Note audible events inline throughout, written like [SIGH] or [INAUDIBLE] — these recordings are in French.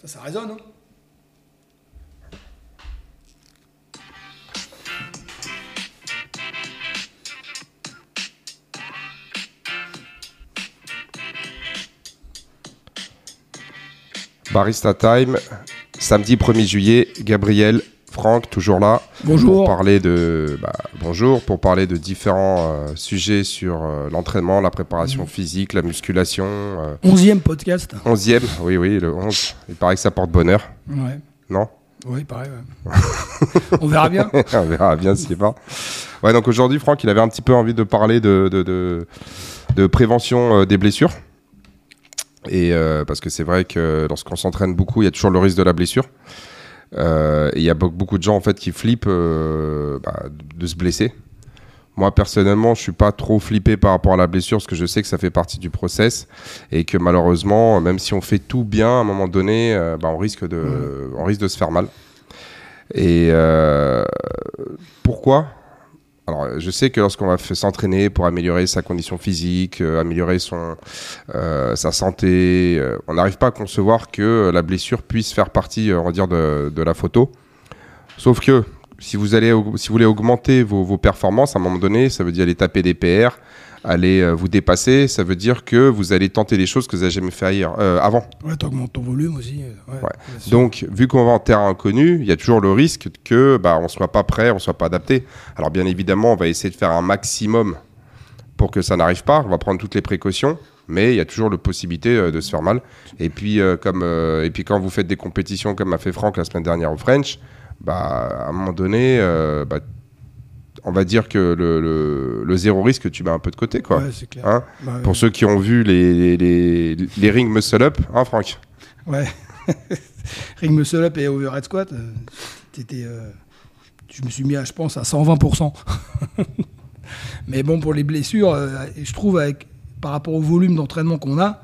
Ça, ça résonne, hein Barista Time, samedi 1er juillet, Gabriel, Franck, toujours là. Bonjour. Pour parler de, bah, bonjour, pour parler de différents euh, sujets sur euh, l'entraînement, la préparation physique, la musculation. euh, Onzième podcast. 11e, oui, oui, le 11. Il paraît que ça porte bonheur, Ouais. non? Oui, pareil, ouais. [LAUGHS] On verra bien. [LAUGHS] On verra bien s'il pas. Ouais, donc aujourd'hui, Franck, il avait un petit peu envie de parler de, de, de, de prévention des blessures. Et parce que c'est vrai que lorsqu'on s'entraîne beaucoup, il y a toujours le risque de la blessure. Euh, il y a be- beaucoup de gens en fait qui flippent euh, bah, de se blesser. Moi personnellement, je suis pas trop flippé par rapport à la blessure parce que je sais que ça fait partie du process et que malheureusement, même si on fait tout bien, à un moment donné, euh, bah, on risque de, on risque de se faire mal. Et euh, pourquoi? Alors, je sais que lorsqu'on va s'entraîner pour améliorer sa condition physique, euh, améliorer euh, sa santé, euh, on n'arrive pas à concevoir que la blessure puisse faire partie, euh, de la photo. Sauf que si vous, allez, si vous voulez augmenter vos, vos performances, à un moment donné, ça veut dire aller taper des PR, aller euh, vous dépasser, ça veut dire que vous allez tenter des choses que vous n'avez jamais fait ailleurs, euh, avant. Ouais, t'augmentes ton volume aussi. euh, Ouais, Ouais. Donc, vu qu'on va en terrain inconnu, il y a toujours le risque que bah, on soit pas prêt, on soit pas adapté. Alors, bien évidemment, on va essayer de faire un maximum pour que ça n'arrive pas. On va prendre toutes les précautions, mais il y a toujours la possibilité de se faire mal. Et puis, euh, comme, euh, et puis, quand vous faites des compétitions comme a fait Franck la semaine dernière au French, bah, à un moment donné, euh, bah, on va dire que le, le- le zéro risque, tu mets un peu de côté, quoi. Ouais, c'est clair. Hein Bah, Pour ceux qui ont vu les, les, les, les rings muscle up, hein, Franck Ouais. [LAUGHS] Ring muscle up et overhead squat, euh, t'étais, euh, je me suis mis, à, je pense, à 120%. [LAUGHS] Mais bon, pour les blessures, euh, je trouve, avec, par rapport au volume d'entraînement qu'on a,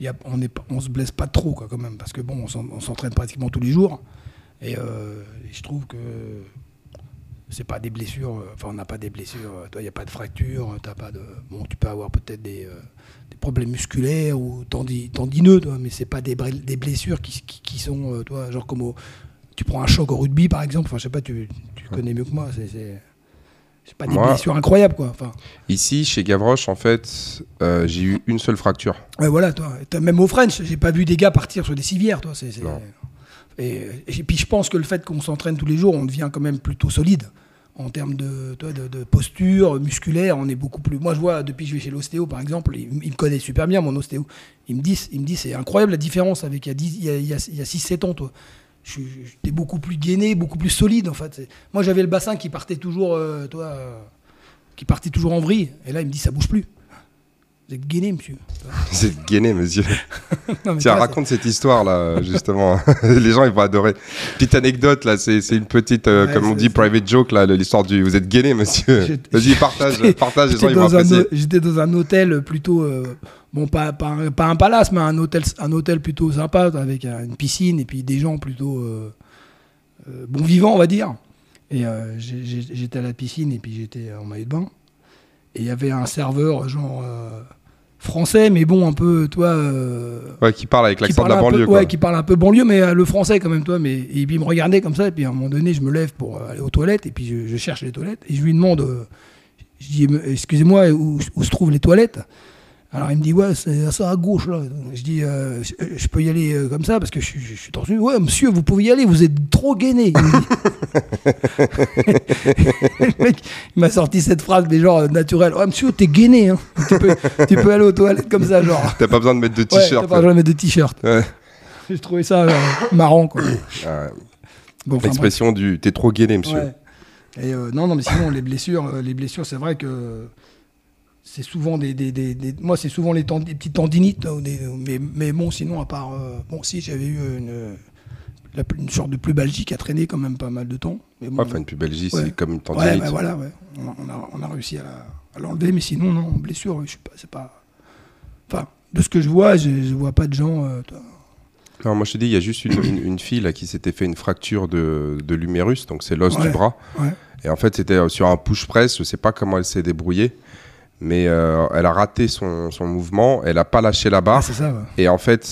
y a- on ne on se blesse pas trop, quoi, quand même. Parce que bon, on s'entraîne pratiquement tous les jours. Et, euh, et je trouve que c'est pas des blessures. euh, Enfin, on n'a pas des blessures. euh, Toi, il n'y a pas de fracture. T'as pas de. Bon, tu peux avoir peut-être des, euh, des problèmes musculaires ou tendi- tendineux, toi, mais c'est pas des, des blessures qui, qui, qui sont, euh, toi, genre comme au- tu prends un choc au rugby, par exemple. Enfin, je sais pas, tu, tu connais mieux que moi. C'est, c'est, c'est pas des Moi- blessures incroyables, quoi. Enfin, Ici, chez Gavroche, en fait, euh, j'ai eu une seule fracture. ouais, voilà, toi. T'as- Même au French, j'ai pas vu des gars partir sur des civières, toi. C'est. Et, et puis je pense que le fait qu'on s'entraîne tous les jours, on devient quand même plutôt solide en termes de, de, posture musculaire. On est beaucoup plus. Moi, je vois depuis que je vais chez l'ostéo, par exemple, il, me connaît super bien, mon ostéo. Il me dit, dit, c'est incroyable la différence avec il y a, 10 il y a, il y a- il y a 6-7 ans, toi. J'étais beaucoup plus gainé, beaucoup plus solide, en fait. Moi, j'avais le bassin qui partait toujours, euh, toi, euh, qui partait toujours en vrille. Et là, il me dit, ça bouge plus. Vous êtes gainé, monsieur. [LAUGHS] C'est gainé, monsieur. [LAUGHS] Non, Tiens, raconte cette histoire là, justement. [LAUGHS] Les gens ils vont adorer. Petite anecdote là, c'est une petite, euh, Ouais, comme on dit, private joke là, l'histoire du. Vous êtes gainé, monsieur. Vas-y, partage, partage. Les gens J'étais ils vont apprécier. j'étais dans un hôtel plutôt, euh, bon, pas, pas, un, pas un palace, mais un hôtel, un hôtel plutôt sympa, avec euh, une piscine et puis des gens plutôt bon vivants, on va dire. Et j'étais à la piscine et puis j'étais en maillot de bain. Et il y avait un serveur, genre euh, français, mais bon, un peu, toi. euh, Ouais, qui parle avec l'accent de la peu- banlieue. quoi. ouais, qui parle un peu banlieue, mais euh, le français quand même, toi. Mais, et puis il me regardait comme ça, et puis à un moment donné, je me lève pour aller aux toilettes, et puis je, je cherche les toilettes, et je lui demande, je dis, excusez-moi, où, où se trouvent les toilettes? Alors il me dit, ouais, c'est ça à gauche, là. Je dis, euh, je, je peux y aller euh, comme ça, parce que je, suis- je suis torse nu. Ouais, monsieur, vous pouvez y aller, vous êtes trop gainé. Il me dit. [LAUGHS] le mec, il m'a sorti cette phrase, mais genre euh, naturelle. Ouais, monsieur, t'es gainé, hein. tu, peux, tu peux aller aux toilettes comme ça, genre. T'as pas besoin de mettre de Ouais, t'as t-shirt. pas besoin de mettre de t-shirt. Ouais. J'ai trouvé ça euh, marrant, quoi. Ah, Bon, L'expression du t'es trop gainé, monsieur. Ouais. Et euh, non, non, mais sinon, les blessures, euh, les blessures, c'est vrai que c'est souvent des, des, des- des- moi, c'est souvent les, tend- des petites tendinites, là, mais, mais bon, sinon, à part, euh, bon, si j'avais eu une, une sorte de pubalgie qui a traîné quand même pas mal de temps. Mais bon, Ouais, Enfin, une pubalgie, Ouais. c'est comme une ouais, tendinite. bah voilà, ouais. On, a- on a, on a réussi à l'enlever, mais sinon, non, blessure, je sais pas, c'est pas. Enfin, de ce que je vois, je, je vois pas de gens. euh, Non, moi je te dis, il y a juste une, une- une fille là, qui s'était fait une fracture de, de l'humérus, donc c'est l'os du bras. Et en fait, c'était euh, sur un push-press, je sais pas comment elle s'est débrouillée, mais euh, elle a raté son, son mouvement, elle a pas lâché la Ah, barre. c'est ça, ouais. Et en fait,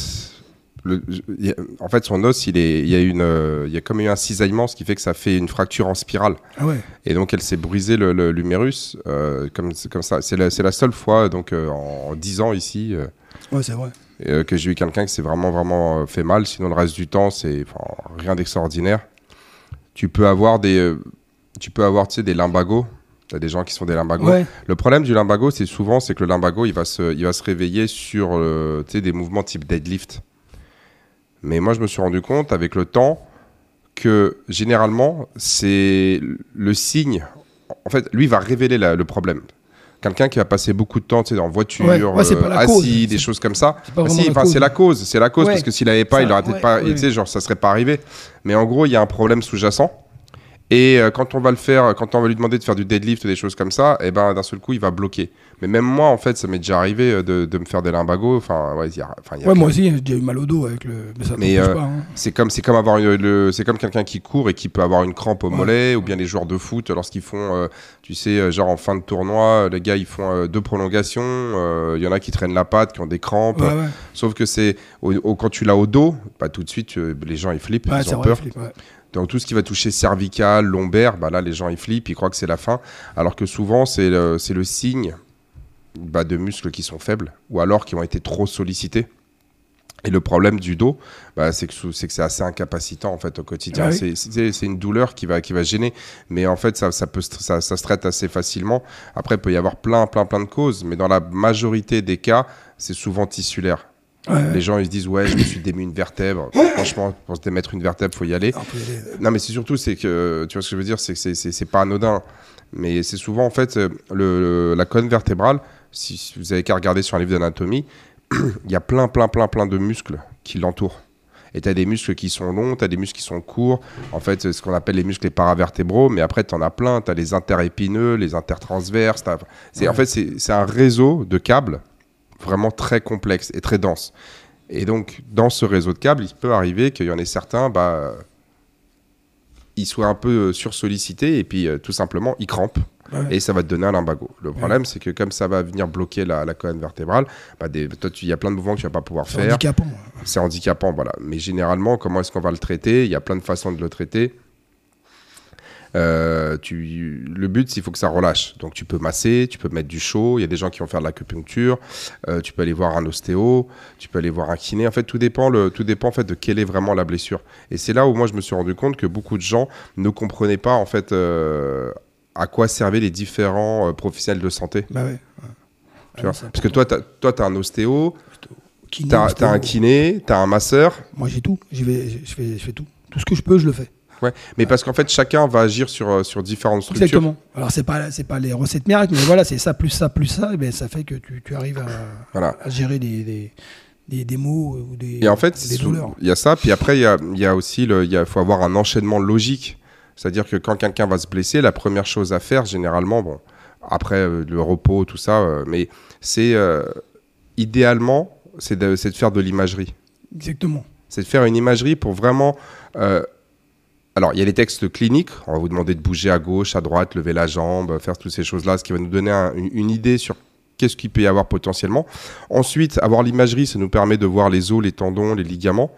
le- a- en fait, son os, il, est, il, y a une, euh, il y a comme eu un cisaillement, ce qui fait que ça fait une fracture en spirale. Ah ouais. Et donc, elle s'est brisée le- le- l'humérus, euh, comme, c'est comme ça. C'est la, la seule fois, donc, euh, en 10 ans ici, Ouais, c'est vrai. que j'ai eu quelqu'un qui s'est vraiment, vraiment fait mal. Sinon, le reste du temps, c'est rien d'extraordinaire. Tu peux avoir des, tu peux avoir, tu sais, des limbagos. T'as des gens qui sont des limbagos. Ouais. Le problème du limbago, c'est souvent, c'est que le limbago, il va se, il va se réveiller sur, euh, des mouvements type deadlift. Mais moi, je me suis rendu compte avec le temps que généralement, c'est le signe. En fait, lui va révéler la- le problème. Quelqu'un qui va passer beaucoup de temps en voiture, Ouais, ouais, euh, cause. assis, des choses comme ça. c'est pas Ah, vraiment si, la enfin, cause. c'est la cause, c'est la cause parce que s'il avait pas, Ça, il aurait peut-être ouais, pas, sais, genre ça serait pas arrivé. Mais en gros, il y a un problème sous-jacent. Et euh, quand on va le faire, quand on va lui demander de faire du deadlift ou des choses comme ça, et ben d'un seul coup, il va bloquer. Mais même moi, en fait, ça m'est déjà arrivé euh, de, de me faire des limbagos. Enfin, ouais, il y a, enfin, il y a Ouais, moi aussi, j'ai déjà eu mal au dos avec le. Mais ça Mais, euh, pas. hein. c'est comme c'est comme avoir une- le c'est comme quelqu'un qui court et qui peut avoir une crampe au Ouais. mollet ou bien les joueurs de foot lorsqu'ils font euh, tu sais genre en fin de tournoi les gars ils font euh, deux prolongations il y en a qui traînent la patte qui ont des crampes Ouais, sauf que c'est au- au- quand tu l'as au dos pas tout de suite les gens ils flippent Ouais, ils ont vrai, peur Philippe, ouais. Donc tout ce qui va toucher cervical lombaire bah là les gens ils flippent ils croient que c'est la fin alors que souvent c'est le, le signe bah, de muscles qui sont faibles ou alors qui ont été trop sollicités et le problème du dos, bah, c'est que c'est assez incapacitant en fait au quotidien. Ah oui. C'est- une douleur qui va qui va gêner, mais en fait ça ça peut se- ça, ça se traite assez facilement. Après il peut y avoir plein plein plein de causes, mais dans la majorité des cas, c'est souvent tissulaire. Ouais, Les gens ils se disent ouais je me suis démis une vertèbre. Franchement pour se démettre une vertèbre faut y aller. Non, mais c'est surtout, c'est que, tu vois ce que je veux dire, c'est que c'est- pas anodin. Mais c'est souvent, en fait, euh, le, la colonne vertébrale, si, vous avez qu'à regarder sur un livre d'anatomie, [CLEARS THROAT] il y a plein, plein, plein, plein de muscles qui l'entourent. Et tu as des muscles qui sont longs, tu as des muscles qui sont courts. En fait, ce qu'on appelle les muscles les paravertébraux, mais après, tu en as plein. Tu as les interépineux, les intertransverses. c'est En fait, c'est un réseau de câbles vraiment très complexe et très dense. Et donc, dans ce réseau de câbles, il peut arriver qu'il y en ait certains, bah, ils soient un peu euh, sursollicités et puis euh, tout simplement, ils crampent. Ouais. Et ça va te donner un lumbago. Le problème, c'est que comme ça va venir bloquer la, la colonne vertébrale, bah, des- toi, il y a plein de mouvements que tu vas pas pouvoir C'est faire. handicapant. C'est handicapant, voilà. Mais généralement, comment est-ce qu'on va le traiter? Il y a plein de façons de le traiter. Euh, tu, le but, c'est qu'il faut que ça relâche. Donc, tu peux masser, tu peux mettre du chaud. Il y a des gens qui vont faire de l'acupuncture. Euh, tu peux aller voir un ostéo. Tu peux aller voir un kiné. En fait, tout dépend, le, tout dépend en fait de quelle est vraiment la blessure. Et c'est là où moi, je me suis rendu compte que beaucoup de gens ne comprenaient pas en fait euh, à quoi servaient les différents professionnels de santé. Bah ouais. ouais. Tu Ouais, vois c'est Parce que toi, tu as, un ostéo, tu as, un kiné, tu as un masseur. Moi, j'ai tout. Vais, je fais, je fais tout. Tout ce que je peux, je le fais. Ouais, mais parce qu'en fait, chacun va agir sur, euh, sur différentes structures. Exactement. Alors, c'est pas, c'est pas les recettes miracles, mais voilà, c'est ça, plus ça, plus ça, et ben, ça fait que tu, tu arrives à, Voilà. à gérer des, des, des, des maux ou des, Et en fait, des douleurs. il y a ça, puis après, il y a, y a aussi, il faut avoir un enchaînement logique. C'est-à-dire que quand quelqu'un va se blesser, la première chose à faire, généralement, bon, après euh, le repos, tout ça, euh, mais c'est euh, idéalement, c'est de, c'est de faire de l'imagerie. Exactement. C'est de faire une imagerie pour vraiment. Alors, il y a les textes cliniques. On va vous demander de bouger à gauche, à droite, lever la jambe, faire toutes ces choses-là, ce qui va nous donner un- une, idée sur qu'est-ce qu'il peut y avoir potentiellement. Ensuite, avoir l'imagerie, ça nous permet de voir les os, les tendons, les ligaments.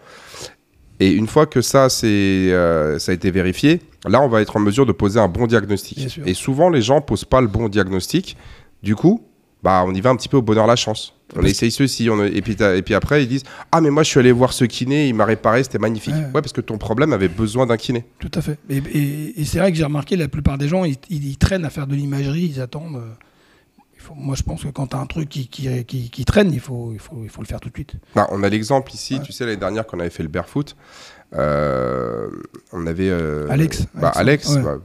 Et une fois que ça, euh, ça a été vérifié, là, on va être en mesure de poser un bon diagnostic. Et souvent, les gens posent pas le bon diagnostic. Du coup, bah, on y va un petit peu au bonheur la chance. On essaye ceci, on, et, puis et puis après, ils disent Ah, mais moi, je suis allé voir ce kiné, il m'a réparé, c'était magnifique. Ouais. Ouais. parce que ton problème avait besoin d'un kiné. Tout à fait. Et, et- et c'est vrai que j'ai remarqué, la plupart des gens, ils, traînent à faire de l'imagerie, ils attendent. euh, il faut- moi, je pense que quand tu as un truc qui, qui, qui- qui traîne, il faut, il, faut, il faut le faire tout de suite. Bah, on a l'exemple ici, Ouais. tu sais, l'année dernière, quand on avait fait le barefoot, euh, on avait. euh, Alex. Bah, Alex, Ouais. bah,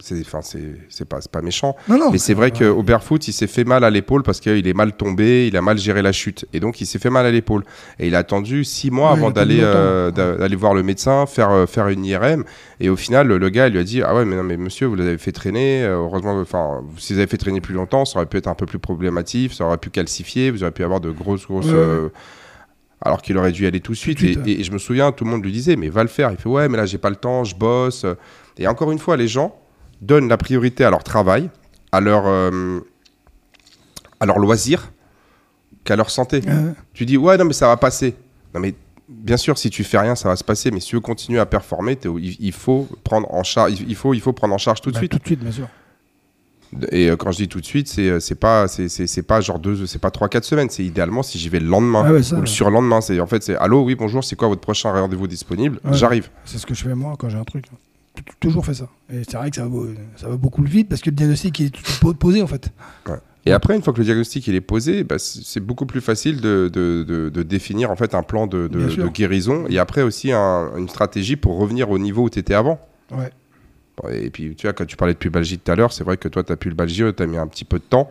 c'est, enfin, c'est, c'est pas, c'est pas méchant. Non, non. Mais c'est vrai qu'au barefoot, il s'est fait mal à l'épaule parce qu'il est mal tombé, il a mal géré la chute. Et donc, il s'est fait mal à l'épaule. Et il a attendu six mois Ouais, avant d'aller, euh, d'a- d'aller voir le médecin, faire, euh, faire une IRM. Et au final, le, le gars, il lui a dit Ah ouais, mais non, mais monsieur, vous l'avez fait traîner. Euh, Heureusement, enfin, si vous avez fait traîner plus longtemps, ça aurait pu être un peu plus problématique, ça aurait pu calcifier, vous auriez pu avoir de grosses, grosses. Ouais, ouais. alors qu'il aurait dû y aller tout de suite. et je me souviens, tout le monde lui disait, mais va le faire. Il fait, ouais, mais là, j'ai pas le temps, je bosse. Et encore une fois, les gens donnent la priorité à leur travail, à leur, euh, à leur loisir, qu'à leur santé. Ouais. Tu dis, ouais, non, mais ça va passer. Non, mais bien sûr, si tu fais rien, ça va se passer. Mais si tu veux continuer à performer, il, il faut prendre en charge. Il faut, il faut prendre en charge tout de Bah, suite. Tout de suite, bien sûr. Et euh, quand je dis tout de suite, c'est euh, c'est pas c'est pas genre deux, c'est pas trois quatre semaines. C'est idéalement si j'y vais le lendemain Ah ouais, ça, ou le ouais. surlendemain. C'est en fait c'est allô, oui bonjour, c'est quoi votre prochain rendez-vous disponible? Ouais. J'arrive. C'est ce que je fais moi quand j'ai un truc. Toujours fait ça. Et c'est vrai que ça va, beau- ça va beaucoup le vite parce que le diagnostic est posé en fait. Et après, une fois que le diagnostic il est posé, bah, c'est beaucoup plus facile de, de, de, de définir en fait un plan de, guérison et après aussi un- une stratégie pour revenir au niveau où tu étais avant. Ouais. Et puis, tu vois, quand tu parlais de pubalgie tout à l'heure, c'est vrai que toi, tu as pubalgie, tu as mis un petit peu de temps,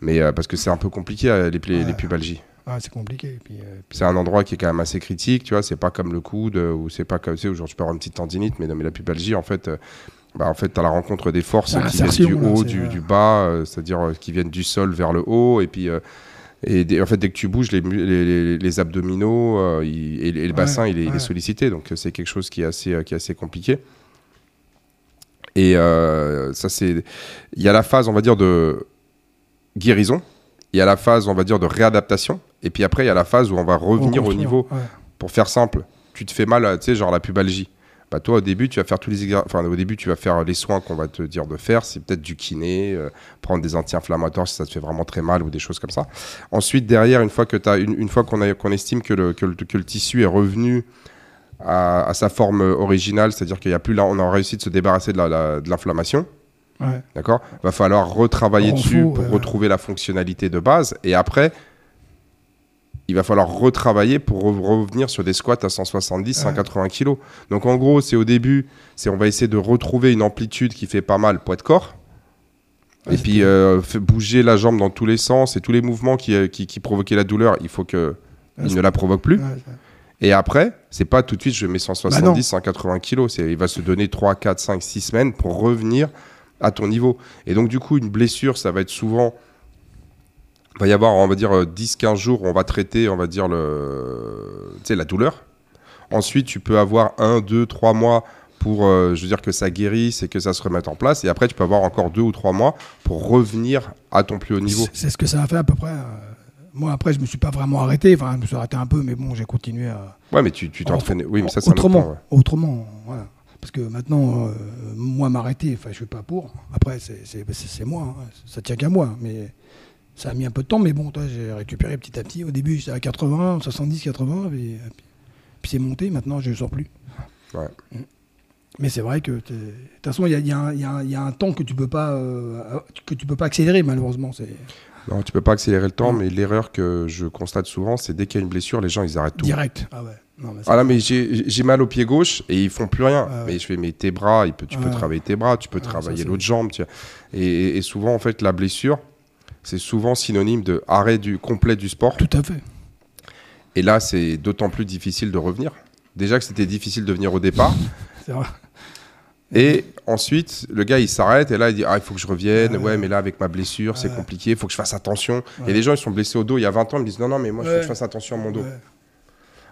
mais euh, parce que c'est un peu compliqué, euh, les, les, Ouais. les pubalgies. Ah, c'est compliqué. Puis, euh, puis- C'est un endroit qui est quand même assez critique, tu vois, c'est pas comme le coude, euh, ou c'est pas comme, tu sais, genre, tu peux avoir une petite tendinite, mais, non, mais la pubalgie, en fait, euh, bah, en fait, tu as la rencontre des forces Ah, qui viennent du haut, du, euh, du bas, euh, c'est-à-dire euh, qui viennent du sol vers le haut, et puis. et des- en fait, dès que tu bouges, les, les, les- les abdominaux il- et, et le bassin, il, est, il est ouais. sollicité. Donc, c'est quelque chose qui est assez, qui est assez compliqué. Et ça, c'est. Il y a la phase, on va dire, de guérison. Il y a la phase, on va dire, de réadaptation. Et puis après, il y a la phase où on va revenir au niveau. ouais. Pour faire simple, tu te fais mal, tu sais, genre la pubalgie. Bah toi, au début, tu vas faire tous les enfin au début, tu vas faire les soins qu'on va te dire de faire. C'est peut-être du kiné, euh, prendre des anti-inflammatoires si ça te fait vraiment très mal ou des choses comme ça. Ensuite, derrière, une fois que t'as, une, une fois qu'on estime que le, que le, que le tissu est revenu à, à sa forme originale, c'est-à-dire qu'il y a plus là, on a réussi de se débarrasser de l'inflammation. Ouais. D'accord? Va falloir retravailler dessus pour ouais. retrouver la fonctionnalité de base. Et après, il va falloir retravailler pour re- revenir sur des squats à 170, 180 kg. Donc en gros, c'est au début, c'est on va essayer de retrouver une amplitude qui fait pas mal poids de corps. Ouais, et puis euh, bouger la jambe dans tous les sens et tous les mouvements qui, euh, qui, qui provoquaient la douleur, il faut que Ouais, il ne la provoque plus. Et après, c'est pas tout de suite je mets 170, Bah non. 180 kilos. C'est, il va se donner 3, 4, 5, 6 semaines pour revenir à ton niveau. Et donc, du coup, une blessure, ça va être souvent. Il va y avoir, on va dire, euh, 10, 15 jours où on va traiter, on va dire, le, tu la douleur. Ensuite, tu peux avoir 1, 2, 3 mois pour, euh, je veux dire, que ça guérisse et que ça se remette en place. Et après, tu peux avoir encore 2 ou 3 mois pour revenir à ton plus haut niveau. C'est- ce que ça a fait à peu près. euh, Moi, après, je me suis pas vraiment arrêté. Enfin, je me suis arrêté un peu, mais bon, j'ai continué à. Ouais, mais tu, tu t'entraînes. Oui, mais ça, c'est autrement. Autrement, voilà. Parce que maintenant, euh, moi, m'arrêter, enfin, je suis pas pour. Après, c'est- moi. hein. Ça tient qu'à moi. Mais ça a mis un peu de temps. Mais bon, toi, j'ai récupéré petit à petit. Au début, j'étais à 80, 70, 80. Puis, puis, puis c'est monté. Maintenant, je ne sors plus. Ouais. Mais c'est vrai que, de toute façon, il y a, y un- y y a temps que tu peux pas, euh, que tu peux pas accélérer, malheureusement. Non, tu peux pas accélérer le temps, mais l'erreur que je constate souvent, c'est dès qu'il y a une blessure, les gens ils arrêtent tout. direct. Ah ouais. Non, mais Ah là, mais j'ai mal au pied gauche et ils font plus rien. Ouais. Mais je fais, mais tes bras, il peut, tu peux travailler tes bras, tu peux ça, travailler l'autre jambe. tu vois. Et, et- et souvent, en fait, la blessure, c'est souvent synonyme de arrêt du complet du sport. tout à fait. Et là, c'est d'autant plus difficile de revenir. Déjà que c'était difficile de venir au départ. [LAUGHS] C'est vrai. Et ensuite, le gars, il s'arrête et là, il dit Ah, il faut que je revienne. Ouais. Ouais, mais là, avec ma blessure, c'est compliqué. Il faut que je fasse attention. Ouais. a des gens, ils sont blessés au dos il y a 20 ans. Ils me disent Non, non, mais moi, il faut Ouais. que je fasse attention à mon dos.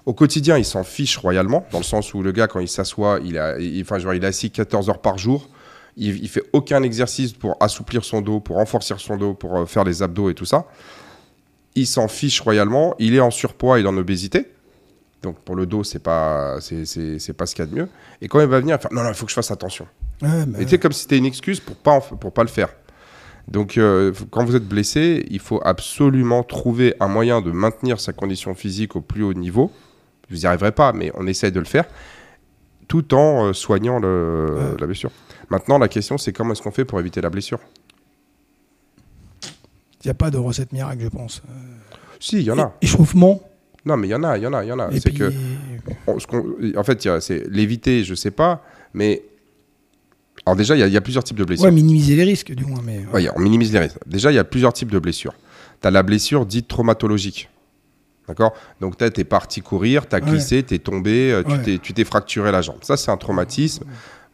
Au quotidien, il s'en fiche royalement, dans le sens où le gars, quand il s'assoit, il, a, il, enfin, genre, il est assis 14 heures par jour. Il, il fait aucun exercice pour assouplir son dos, pour renforcer son dos, pour euh, faire les abdos et tout ça. Il s'en fiche royalement. Il est en surpoids, il est en obésité. Donc pour le dos, c'est pas, c'est, c'est, c'est pas ce qu'il y a de mieux. Et quand il va venir, il va faire non, non, il faut que je fasse attention. Ouais, Et comme si c'était une excuse pour pas, pour pas le faire. Donc, euh, quand vous êtes blessé, il faut absolument trouver un moyen de maintenir sa condition physique au plus haut niveau. Vous n'y arriverez pas, mais on essaye de le faire, tout en euh, soignant le- Ouais. la blessure. Maintenant, la question, c'est comment est-ce qu'on fait pour éviter la blessure? Il n'y a pas de recette miracle, je pense. Si, il y en a. É- Échauffement? Non, mais il y en a, il y en a, il y en a. et C'est puis, que, on- ce qu'on- en fait, c'est l'éviter, je sais pas, mais alors déjà, il y, a- il y a plusieurs types de blessures. ouais, minimiser les risques, du moins. Mais, Ouais, on minimise les risques. Déjà, il y a plusieurs types de blessures. Tu as la blessure dite traumatologique. D'accord? Donc, tu es parti courir, tu as Ouais. glissé, tu es tombé, euh, tu Ouais. t'es- tu t'es fracturé la jambe. Ça, c'est un traumatisme.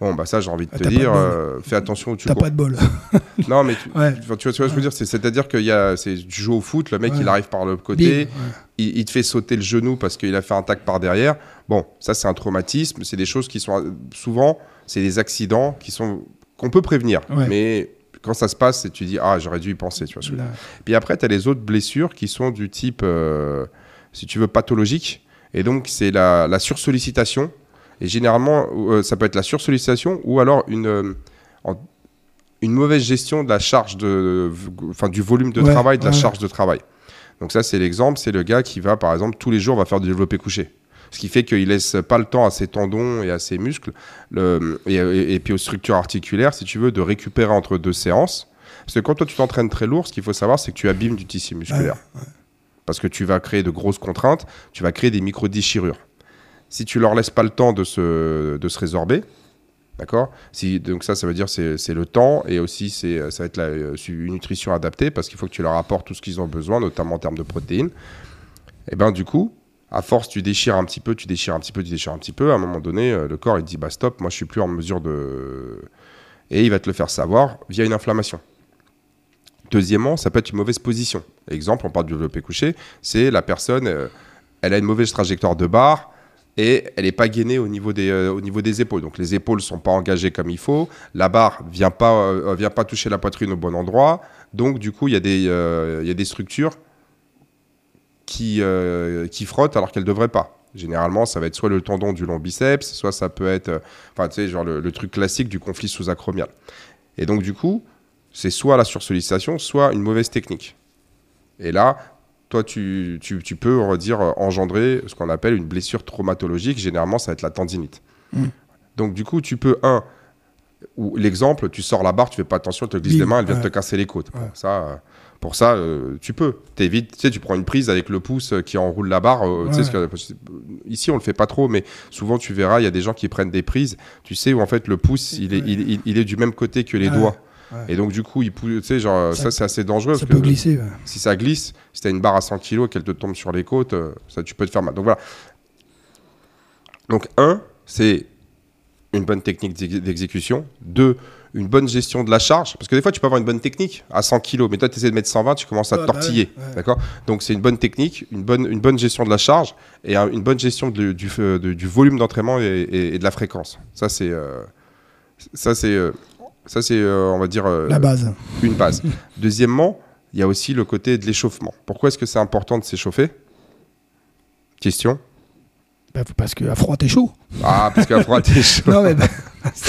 Bon, bah ça, j'ai envie de Ah, te dire, euh, fais attention où tu T'as pas de bol. [LAUGHS] [LAUGHS] Non, mais tu, Ouais. tu- tu vois, tu vois ce que je veux dire? C'est- C'est-à-dire que y a, c'est- tu joues au foot, le mec, Ouais. il arrive par le côté, ouais. il, il te fait sauter le genou parce qu'il a fait un tac par derrière. Bon, ça, c'est un traumatisme. C'est des choses qui sont souvent, c'est des accidents qui sont qu'on peut prévenir. Ouais. Mais quand ça se passe, tu dis ah j'aurais dû y penser. Tu vois. ce que je veux dire. Là, Puis après, tu as les autres blessures qui sont du type, euh, si tu veux, pathologique. Et donc, c'est la, la sursollicitation. Et généralement, euh, ça peut être la sursollicitation ou alors une, euh, en- une mauvaise gestion de la charge de, enfin, du volume de Ouais, travail, de la charge de travail. Donc ça, c'est l'exemple. C'est le gars qui va, par exemple, tous les jours, va faire du développé couché. Ce qui fait qu'il laisse pas le temps à ses tendons et à ses muscles, le- et, et- et puis aux structures articulaires, si tu veux, de récupérer entre deux séances. Parce que quand toi tu t'entraînes très lourd, ce qu'il faut savoir, c'est que tu abîmes du tissu musculaire. Parce que tu vas créer de grosses contraintes, tu vas créer des micro-déchirures. Si tu leur laisses pas le temps de se, de se résorber, d'accord? Donc ça, ça veut dire c'est le temps et aussi c'est ça va être la, euh, une nutrition adaptée parce qu'il faut que tu leur apportes tout ce qu'ils ont besoin, notamment en termes de protéines. Et ben du coup, à force, tu déchires un petit peu, tu déchires un petit peu, tu déchires un petit peu. À un moment donné, euh, le corps il dit bah stop, moi je suis plus en mesure de et il va te le faire savoir via une inflammation. Deuxièmement, ça peut être une mauvaise position. Exemple, on parle du développé couché, c'est la personne, euh, elle a une mauvaise trajectoire de barre et elle n'est pas gainée au niveau, des, euh, au niveau des épaules. Donc les épaules sont pas engagées comme il faut, la barre pas, euh, vient pas toucher la poitrine au bon endroit. Donc du coup, il y, a des, structures qui, frottent alors qu'elles ne devraient pas. Généralement, ça va être soit le tendon du long biceps, soit ça peut être, enfin, tu sais, genre le, le truc classique du conflit sous-acromial. Et donc, du coup, c'est soit la sursollicitation, soit une mauvaise technique. Et là, toi, tu, tu, tu peux, on va dire, euh, engendrer ce qu'on appelle une blessure traumatologique. Généralement, ça va être la tendinite. Mm. Donc, du coup, tu peux, un, ou l'exemple, tu sors la barre, tu fais pas attention, elle te glisse Oui, des mains, elle vient ouais. te casser les côtes. Ouais. Ça, euh, pour ça, euh, tu peux. T'évites, tu sais, tu prends une prise avec le pouce euh, qui enroule la barre. euh, tu sais, Ouais. ce que- ici, on le fait pas trop, mais souvent, tu verras, il y a des gens qui prennent des prises, tu sais, où en fait, le pouce, il est, il, il- il est du même côté que les doigts. Ouais. Et donc, du coup, il tu sais, genre, ça, Ça- c'est assez dangereux. Ça parce peut que glisser. ouais. si ça glisse, si tu as une barre à 100 kg qu'elle te tombe sur les côtes, euh, ça, tu peux te faire mal. Donc, voilà. Donc, un, c'est une bonne technique d'ex- d'exécution. Deux, une bonne gestion de la charge. Parce que des fois, tu peux avoir une bonne technique à 100 kg, mais toi, tu essaies de mettre 120, tu commences à te bah tortiller. ouais, ouais. D'accord? Donc, c'est une bonne technique, une bonne, une bonne gestion de la charge et un- une bonne gestion de- du, f- de- du volume d'entraînement et, et- et de la fréquence. Ça, c'est. euh, ça, c'est. euh, ça, c'est, euh, on va dire, euh, La base. une base. [LAUGHS] Deuxièmement, il y a aussi le côté de l'échauffement. Pourquoi est-ce que c'est important de s'échauffer? Question. Bah, parce que à froid, t'es chaud. Ah, parce qu'à froid, t'es chaud. [LAUGHS] Non, mais bah,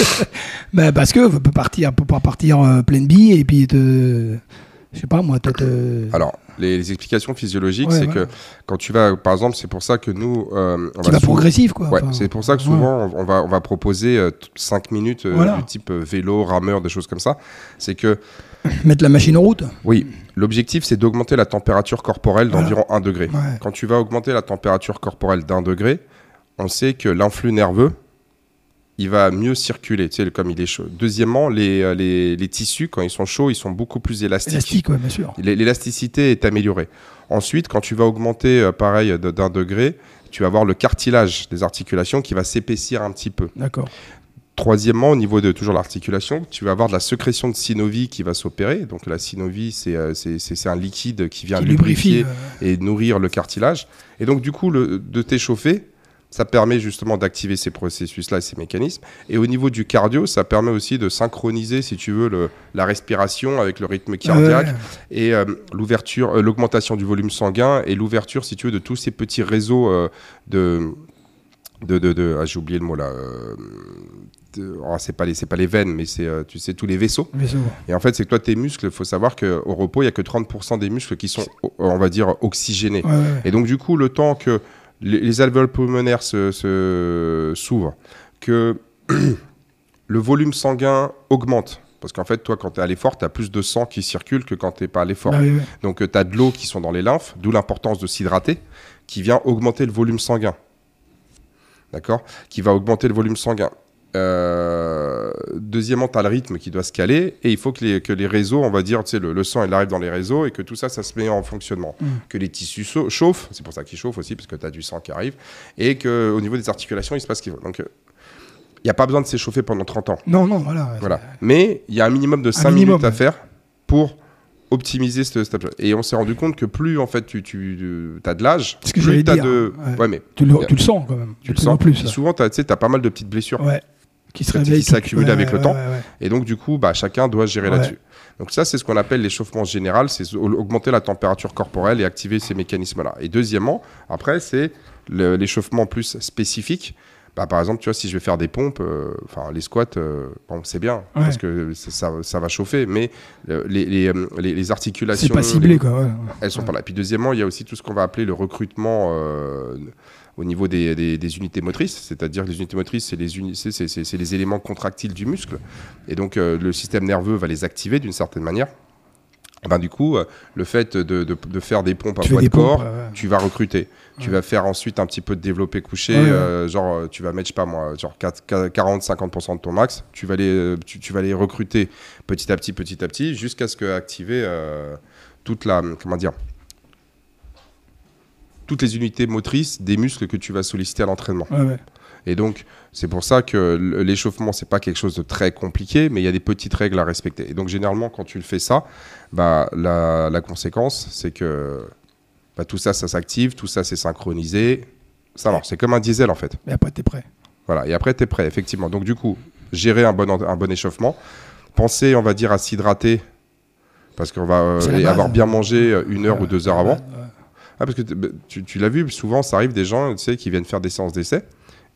[LAUGHS] bah, parce que on peut partir, peut pas partir euh, pleine bille et puis te, je sais pas moi, te- Alors, les, les explications physiologiques, Ouais, c'est que quand tu vas, par exemple, c'est pour ça que nous, euh, on tu vas souvent- progressif quoi. Ouais, Enfin, c'est pour ça que souvent on, on va, on va proposer 5 minutes euh, Voilà. du type euh, vélo, rameur, des choses comme ça. C'est que, [COUGHS] mettre la machine en route. oui, l'objectif c'est d'augmenter la température corporelle Voilà. d'environ 1 degré. Quand tu vas augmenter la température corporelle d'un degré, on sait que l'influx nerveux, il va mieux circuler, tu sais, comme il est chaud. Deuxièmement, les, euh, les, les tissus, quand ils sont chauds, ils sont beaucoup plus élastiques. Élastique, ouais, bien sûr. L'é- L'élasticité est améliorée. Ensuite, quand tu vas augmenter, euh, pareil, d'un degré, tu vas avoir le cartilage des articulations qui va s'épaissir un petit peu. D'accord. Troisièmement, au niveau de toujours l'articulation, tu vas avoir de la sécrétion de synovie qui va s'opérer. Donc la synovie, c'est euh, c'est un liquide qui vient Qui lubrifier lubrifie. euh, et nourrir le cartilage. Et donc du coup, le, de t'échauffer, ça permet justement d'activer ces processus-là et ces mécanismes. Et au niveau du cardio, ça permet aussi de synchroniser, si tu veux, le- la respiration avec le rythme cardiaque ouais, et euh, l'ouverture, euh, l'augmentation du volume sanguin et l'ouverture, si tu veux, de tous ces petits réseaux euh, de, de, de, de- ah, j'ai oublié le mot là. oh, c'est pas les, c'est pas les veines, mais c'est, tu sais, tous les vaisseaux. vaisseau. Et en fait, c'est que toi, tes muscles, il faut savoir qu'au repos, il y a que 30% des muscles qui sont, on va dire, oxygénés. Ouais, ouais, ouais. Et donc, du coup, le temps que les, les alvéoles pulmonaires se, se- s'ouvrent, que [CLEARS THROAT] le volume sanguin augmente, parce qu'en fait, toi, quand tu es à l'effort, tu as plus de sang qui circule que quand tu n'es pas à l'effort. Ouais. Donc, tu as de l'eau qui sont dans les lymphes, d'où l'importance de s'hydrater, qui vient augmenter le volume sanguin. D'accord? Qui va augmenter le volume sanguin. Euh, deuxièmement, tu as le rythme qui doit se caler et il faut que les, que les réseaux, on va dire, tu sais, le, le sang il arrive dans les réseaux et que tout ça, ça se met en fonctionnement. Mm. Que les tissus chauffent, c'est pour ça qu'ils chauffent aussi, parce que tu as du sang qui arrive, et qu'au niveau des articulations, il se passe ce qu'il faut. Donc, il n'y a pas besoin de s'échauffer pendant 30 ans. Non, non, voilà. Voilà. Mais il y a un minimum de 5 minimum, minutes à ouais. faire pour optimiser ce step. Et on s'est rendu compte que plus en fait tu, tu as de l'âge, plus tu as dire, de. ouais. mais Tu, le, tu le sens quand même. tu le plus sens. en plus. Puis souvent, tu as, pas mal de petites blessures. Ouais. Qui se avec le temps. Et donc, du coup, bah, chacun doit gérer là-dessus. Donc, ça, c'est ce qu'on appelle l'échauffement général c'est au- augmenter la température corporelle et activer ces mécanismes-là. Et deuxièmement, après, c'est l'échauffement plus spécifique, bah, par exemple, tu vois, si je vais faire des pompes, euh, enfin les squats, euh, bon, c'est bien Ouais. parce que ça, ça, va chauffer, mais euh, les, les, euh, les- les articulations, C'est pas ciblé, les- quoi. ouais. elles sont Ouais. pas là. Puis deuxièmement, il y a aussi tout ce qu'on va appeler le recrutement euh, au niveau des, des- des unités motrices, c'est-à-dire que les unités motrices, c'est les, uni- c'est- les éléments contractiles du muscle, et donc euh, le système nerveux va les activer d'une certaine manière. Et ben, du coup, euh, le fait de, de- de faire des pompes à Tu poids de corps, pompes, tu vas recruter. Tu vas faire ensuite un petit peu de développé couché, euh, genre euh, tu vas mettre, je sais pas moi, genre 40-50% de ton max, tu vas, les, euh, tu, tu vas les recruter petit à petit, petit à petit, jusqu'à ce que activer euh, toute la, comment dire, toutes les unités motrices des muscles que tu vas solliciter à l'entraînement. Ouais, ouais. Et donc, c'est pour ça que l'échauffement, c'est pas quelque chose de très compliqué, mais il y a des petites règles à respecter. Et donc, généralement, quand tu le fais ça, bah, la, la conséquence, c'est que bah, tout ça, ça s'active, tout ça, c'est synchronisé. Ça marche. C'est comme un diesel, en fait. Et après, t'es prêt. Voilà. Et après, tu es prêt, effectivement. Donc, du coup, gérer un bon, un bon échauffement. Penser, on va dire, à s'hydrater. Parce qu'on va euh, avoir bien mangé euh, une heure ou deux heures avant. Ouais, ouais. Ah, parce que bah, tu, tu l'as vu, souvent, ça arrive des gens tu sais, qui viennent faire des séances d'essai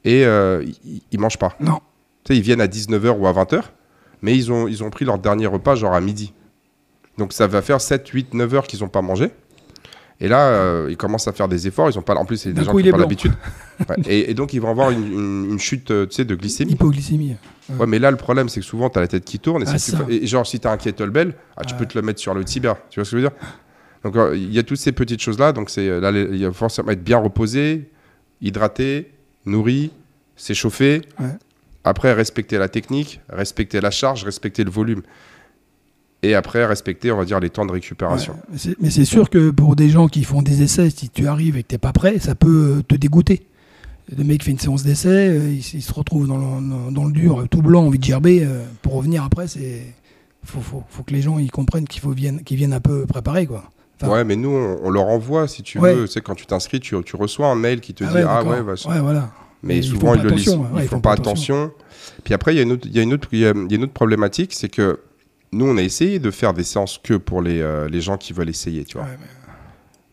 et euh, ils, ils mangent pas. Non. Tu sais, ils viennent à 19h ou à 20h, mais ils ont, ils ont pris leur dernier repas genre à midi. Donc ça va faire 7, 8, 9 heures qu'ils n'ont pas mangé. Et là, euh, ils commencent à faire des efforts. Ils ont pas, en plus, c'est des gens qui n'ont pas l'habitude. [LAUGHS] Ouais. Et, et donc, ils vont avoir une, une- une chute euh, tu sais, de glycémie. Hypoglycémie. Ouais, mais là, le problème, c'est que souvent, tu as la tête qui tourne. Et, Ah, et genre, si tu as un kettlebell, ah, tu peux te le mettre sur le tibia. Tu vois ce que je veux dire? Donc, euh, il y a toutes ces petites choses-là. Donc, là, il a forcément être bien reposé, hydraté, nourri, s'échauffer. Après, respecter la technique, respecter la charge, respecter le volume. Et après, respecter, on va dire, les temps de récupération. Ouais, mais c'est- sûr que pour des gens qui font des essais, si tu arrives et que t'es pas prêt, ça peut euh, te dégoûter. Le mec fait une séance d'essai, euh, il, se retrouve dans le, dans le dur, tout blanc, envie de gerber. euh, Pour revenir après, c'est faut, faut, faut que les gens ils comprennent qu'il faut viennent, qu'ils viennent un peu préparés quoi. Enfin, ouais, mais nous, on, on leur envoie, si tu Ouais. veux. Tu sais, quand tu t'inscris, tu, tu reçois un mail qui te ah dit ouais, Ah ouais, bah, ouais, voilà. Mais Ils souvent, ils le lisent. ils font pas attention. Puis après, il y y y a une autre problématique, c'est que nous, on a essayé de faire des séances que pour les, euh, les gens qui veulent essayer, tu vois. Ouais, mais-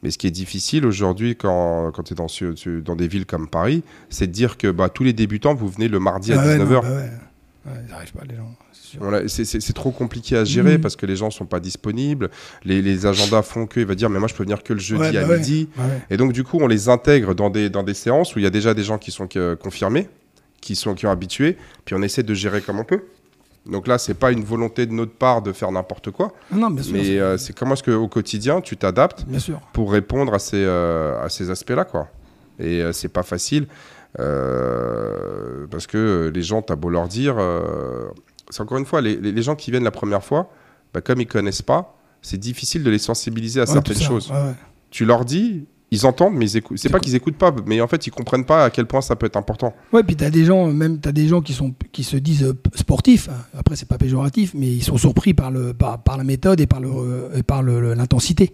Mais ce qui est difficile aujourd'hui, quand, quand tu es dans, des villes comme Paris, c'est de dire que bah, tous les débutants, vous venez le mardi à Ah ouais, 19h. non, bah ouais. Pas les gens. c'est trop compliqué à gérer Mhm. parce que les gens sont pas disponibles. Les, les agendas font que il va dire mais moi je peux venir que le jeudi Ouais, à bah ouais. midi. Ouais, ouais. Et donc, du coup, on les intègre dans des, dans des séances où il y a déjà des gens qui sont euh, confirmés, qui sont qui ont habitués, puis on essaie de gérer comme on peut. Donc là, c'est pas une volonté de notre part de faire n'importe quoi, Non, bien sûr. mais c'est- euh, c'est comment est-ce qu'au quotidien, tu t'adaptes pour répondre à ces, euh, à ces aspects-là, quoi. Et euh, c'est pas facile, euh, parce que les gens, t'as beau leur dire... c'est encore une fois, les, les- gens qui viennent la première fois, bah, comme ils connaissent pas, c'est difficile de les sensibiliser à Ouais, certaines choses Ouais, ouais. tu leur dis, ils entendent, mais ils écoutent. C'est pas qu'ils écoutent pas, mais en fait, ils comprennent pas à quel point ça peut être important. Ouais, puis t'as des gens, même t'as des gens qui sont qui se disent euh, sportifs. hein. Après, c'est pas péjoratif, mais ils sont surpris par le par, par la méthode et par le euh, et par l'intensité.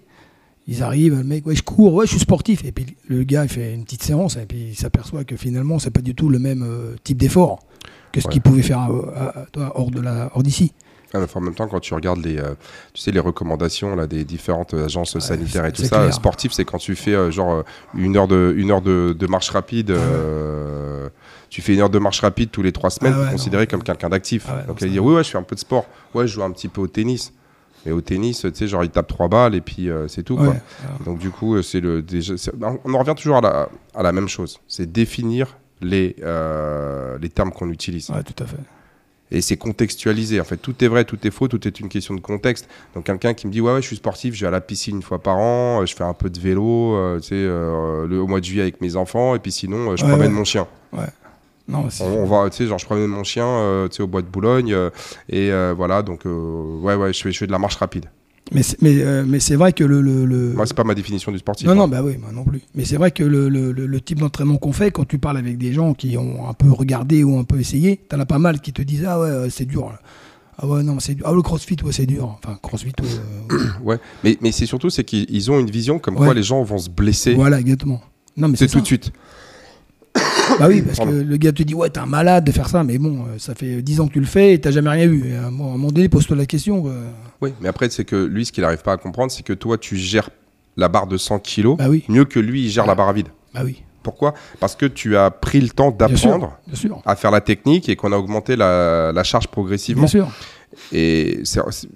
Ils arrivent, le mec, ouais, je cours, ouais, je suis sportif. Et puis le gars, il fait une petite séance et puis il s'aperçoit que finalement, c'est pas du tout le même euh, type d'effort que ce Ouais. qu'il pouvait faire à- hors de la hors d'ici. Ah, mais en même temps, quand tu regardes les, euh, tu sais, les recommandations là, des différentes agences sanitaires et tout ça, clair. sportif, c'est quand tu fais euh, genre euh, une heure de, une heure de, de marche rapide. euh, tu fais une heure de marche rapide tous les trois semaines, Ah ouais, considéré non. comme quelqu'un d'actif. Ah ouais, non, Donc ça- elle dit oui, ouais, je fais un peu de sport. Ouais, je joue un petit peu au tennis. Mais au tennis, tu sais, genre il tape trois balles et puis euh, c'est tout. Ouais. Quoi. Donc du coup, c'est le déjà, on en revient toujours à la, à la même chose. C'est définir les, euh, les termes qu'on utilise. Ouais, tout à fait. Et c'est contextualisé. En fait, tout est vrai, tout est faux, tout est une question de contexte. Donc quelqu'un qui me dit ouais, ouais, je suis sportif, je vais à la piscine une fois par an, euh, je fais un peu de vélo, euh, tu sais, euh, le, au mois de juillet avec mes enfants, et puis sinon, euh, je Ouais, promène ouais. mon chien. Non, c'est- On, on va, tu sais, genre je promène mon chien, tu sais, au bois de Boulogne, et voilà. Donc ouais, ouais, je fais, je fais de la marche rapide. Mais c'est- mais euh, mais c'est vrai que le, le, le- Moi, c'est pas ma définition du sportif. Non, hein. non, bah oui, moi non plus. Mais c'est vrai que le, le- type d'entraînement qu'on fait, quand tu parles avec des gens qui ont un peu regardé ou un peu essayé, t'en as pas mal qui te disent Ah ouais, c'est dur. Ah ouais, non, c'est dur. Ah, le crossfit, ouais, c'est dur. Enfin, crossfit, euh, [COUGHS] Ouais. Mais, mais c'est surtout c'est qu'ils ils ont une vision comme Ouais. quoi les gens vont se blesser. voilà, exactement. Non, mais C'est c'est tout de suite. [LAUGHS] Bah oui, parce que le gars te dit Ouais, t'es un malade de faire ça, mais bon, euh, ça fait 10 ans que tu le fais et t'as jamais rien eu. Et à un moment donné, pose-toi la question. Oui. Mais après, c'est que lui, ce qu'il n'arrive pas à comprendre, c'est que toi, tu gères la barre de 100 kilos Bah oui, mieux que lui, il gère la barre à vide. bah oui. Pourquoi? Parce que tu as pris le temps d'apprendre à faire la technique et qu'on a augmenté la, la charge progressivement. Bien sûr. Et c'est- c'est-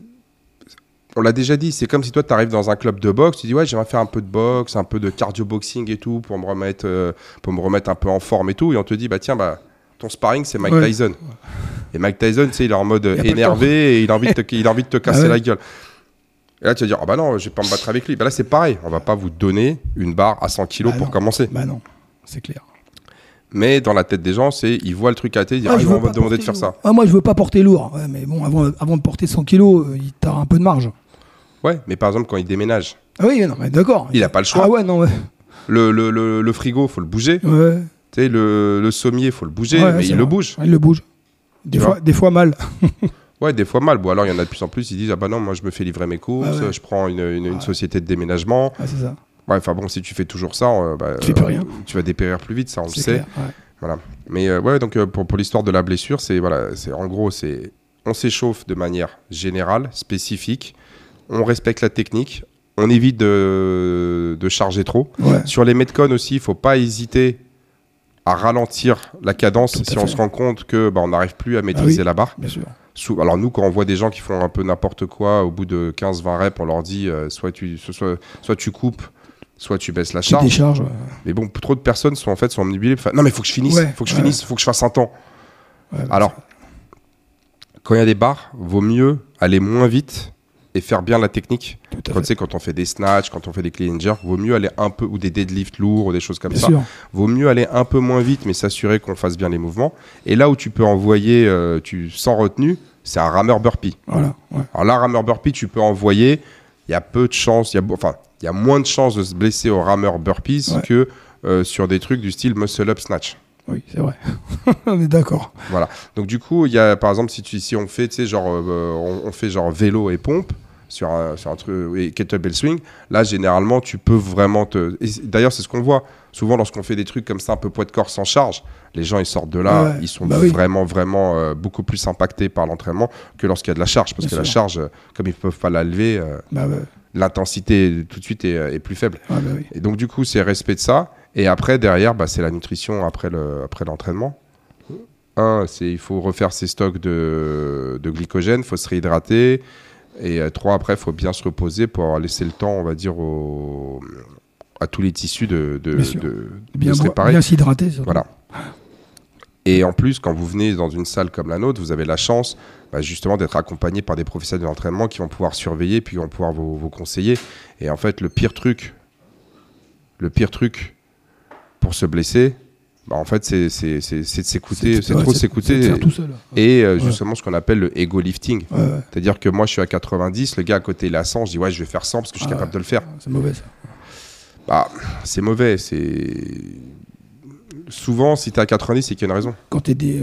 on l'a déjà dit, c'est comme si toi tu arrives dans un club de boxe, tu dis ouais j'aimerais faire un peu de boxe, un peu de cardio boxing et tout pour me remettre, euh, pour me remettre un peu en forme et tout, et on te dit bah tiens bah ton sparring c'est Mike Ouais. Tyson. Et Mike Tyson, tu sais, il est en mode énervé et il a envie de te, il a envie de te casser ouais. la gueule. Et là tu vas dire ah bah non je vais pas me battre avec lui. Bah là c'est pareil, on va pas vous donner une barre à 100 kilos Bah pour non. commencer. Bah non, c'est clair. Mais dans la tête des gens c'est ils voient le truc à télé, ils disent Ah, ah, veux vont me demander de faire lourd. ça. Ah, moi, je veux pas porter lourd. Ouais, mais bon, avant, avant de porter 100 kilos, euh, il t'as un peu de marge. Ouais, mais par exemple quand il déménage, Ah oui, non, mais d'accord. il a pas le choix. Ah ouais, non, ouais. Le, le, le, le frigo faut le bouger. ouais. Tu sais, le, le sommier, faut le bouger, Ouais, mais c'est il le vrai. bouge. Il le bouge. Des Tu fois, vois des fois mal. [LAUGHS] Ouais, des fois mal. Bon, alors il y en a de plus en plus, ils disent Ah bah non, moi je me fais livrer mes courses, Ah ouais. je prends une, une- une Ouais. société de déménagement. Ah, c'est ça. Ouais, enfin bon, si tu fais toujours ça, euh, bah, Tu fais plus rien. tu vas dépérir plus vite, ça on le C'est sait. clair, ouais. Voilà. Mais euh, ouais, donc euh, pour, pour l'histoire de la blessure, c'est voilà, c'est en gros, c'est on s'échauffe de manière générale, spécifique, on respecte la technique, on évite de, de charger trop. Ouais. Sur les Metcon aussi, il faut pas hésiter à ralentir la cadence Tout si on fait. se rend compte que bah, on n'arrive plus à maîtriser oui. la barre. Bien sûr. Sou- Alors nous, quand on voit des gens qui font un peu n'importe quoi, au bout de 15-20 reps, on leur dit euh, soit, tu, soit, soit tu coupes, soit tu baisses la charge. ouais. Mais bon, trop de personnes sont en fait sont omnibulées. Non mais faut que je finisse, Ouais, faut que je ouais. finisse, faut que je fasse un temps. Alors, quand il y a des barres, vaut mieux aller moins vite et faire bien la technique. Quand, tu sais, quand on fait des snatchs, quand on fait des clean and jerk, vaut mieux aller un peu, ou des deadlifts lourds, ou des choses comme Bien ça. sûr. Vaut mieux aller un peu moins vite, mais s'assurer qu'on fasse bien les mouvements. Et là où tu peux envoyer, euh, tu, sans retenue, c'est un rameur burpee. Voilà. ouais. Alors là, rameur burpee, tu peux envoyer. Il y a peu de chances, il y a, enfin, il y a moins de chances de se blesser au rameur burpees Ouais. que euh, sur des trucs du style muscle up snatch. Oui, c'est vrai. [LAUGHS] On est d'accord. Donc du coup, il y a par exemple si tu si on fait, tu sais, genre euh, on, on fait genre vélo et pompe sur un, sur un truc et kettlebell swing, là généralement tu peux vraiment te. D'ailleurs, c'est ce qu'on voit souvent lorsqu'on fait des trucs comme ça, un peu poids de corps sans charge. Les gens ils sortent de là, Ouais, ils sont bah oui. vraiment vraiment euh, beaucoup plus impactés par l'entraînement que lorsqu'il y a de la charge, parce Bien que la charge, euh, comme ils peuvent pas la lever, euh, Bah ouais. l'intensité tout de suite est, est plus faible. Ah, bah oui. Et donc, du coup, c'est respect de ça. Et après, derrière, c'est la nutrition après le- après l'entraînement. Un, c'est il faut refaire ses stocks de, de glycogène, il faut se réhydrater. Et euh, trois, après, il faut bien se reposer pour laisser le temps, on va dire, au- à tous les tissus de, de, Bien de- de Bien, se réparer. bien s'hydrater. Voilà. Et en plus, quand vous venez dans une salle comme la nôtre, vous avez la chance bah, justement d'être accompagné par des professionnels de l'entraînement qui vont pouvoir surveiller puis qui vont pouvoir vous, vous conseiller. Et en fait, le pire truc, le pire truc pour se blesser, bah, en fait, c'est de s'écouter, c'est trop s'écouter. seul. Et euh, Ouais. justement, ce qu'on appelle le ego lifting. Ouais, ouais. C'est-à-dire que moi, je suis à 90, le gars à côté, il à 100, je dis ouais, je vais faire 100 parce que je suis Ah capable de le faire. C'est mauvais ça. Bah, c'est mauvais. C'est souvent si tu es à 90, c'est qu'il y a une raison. Quand t'es des.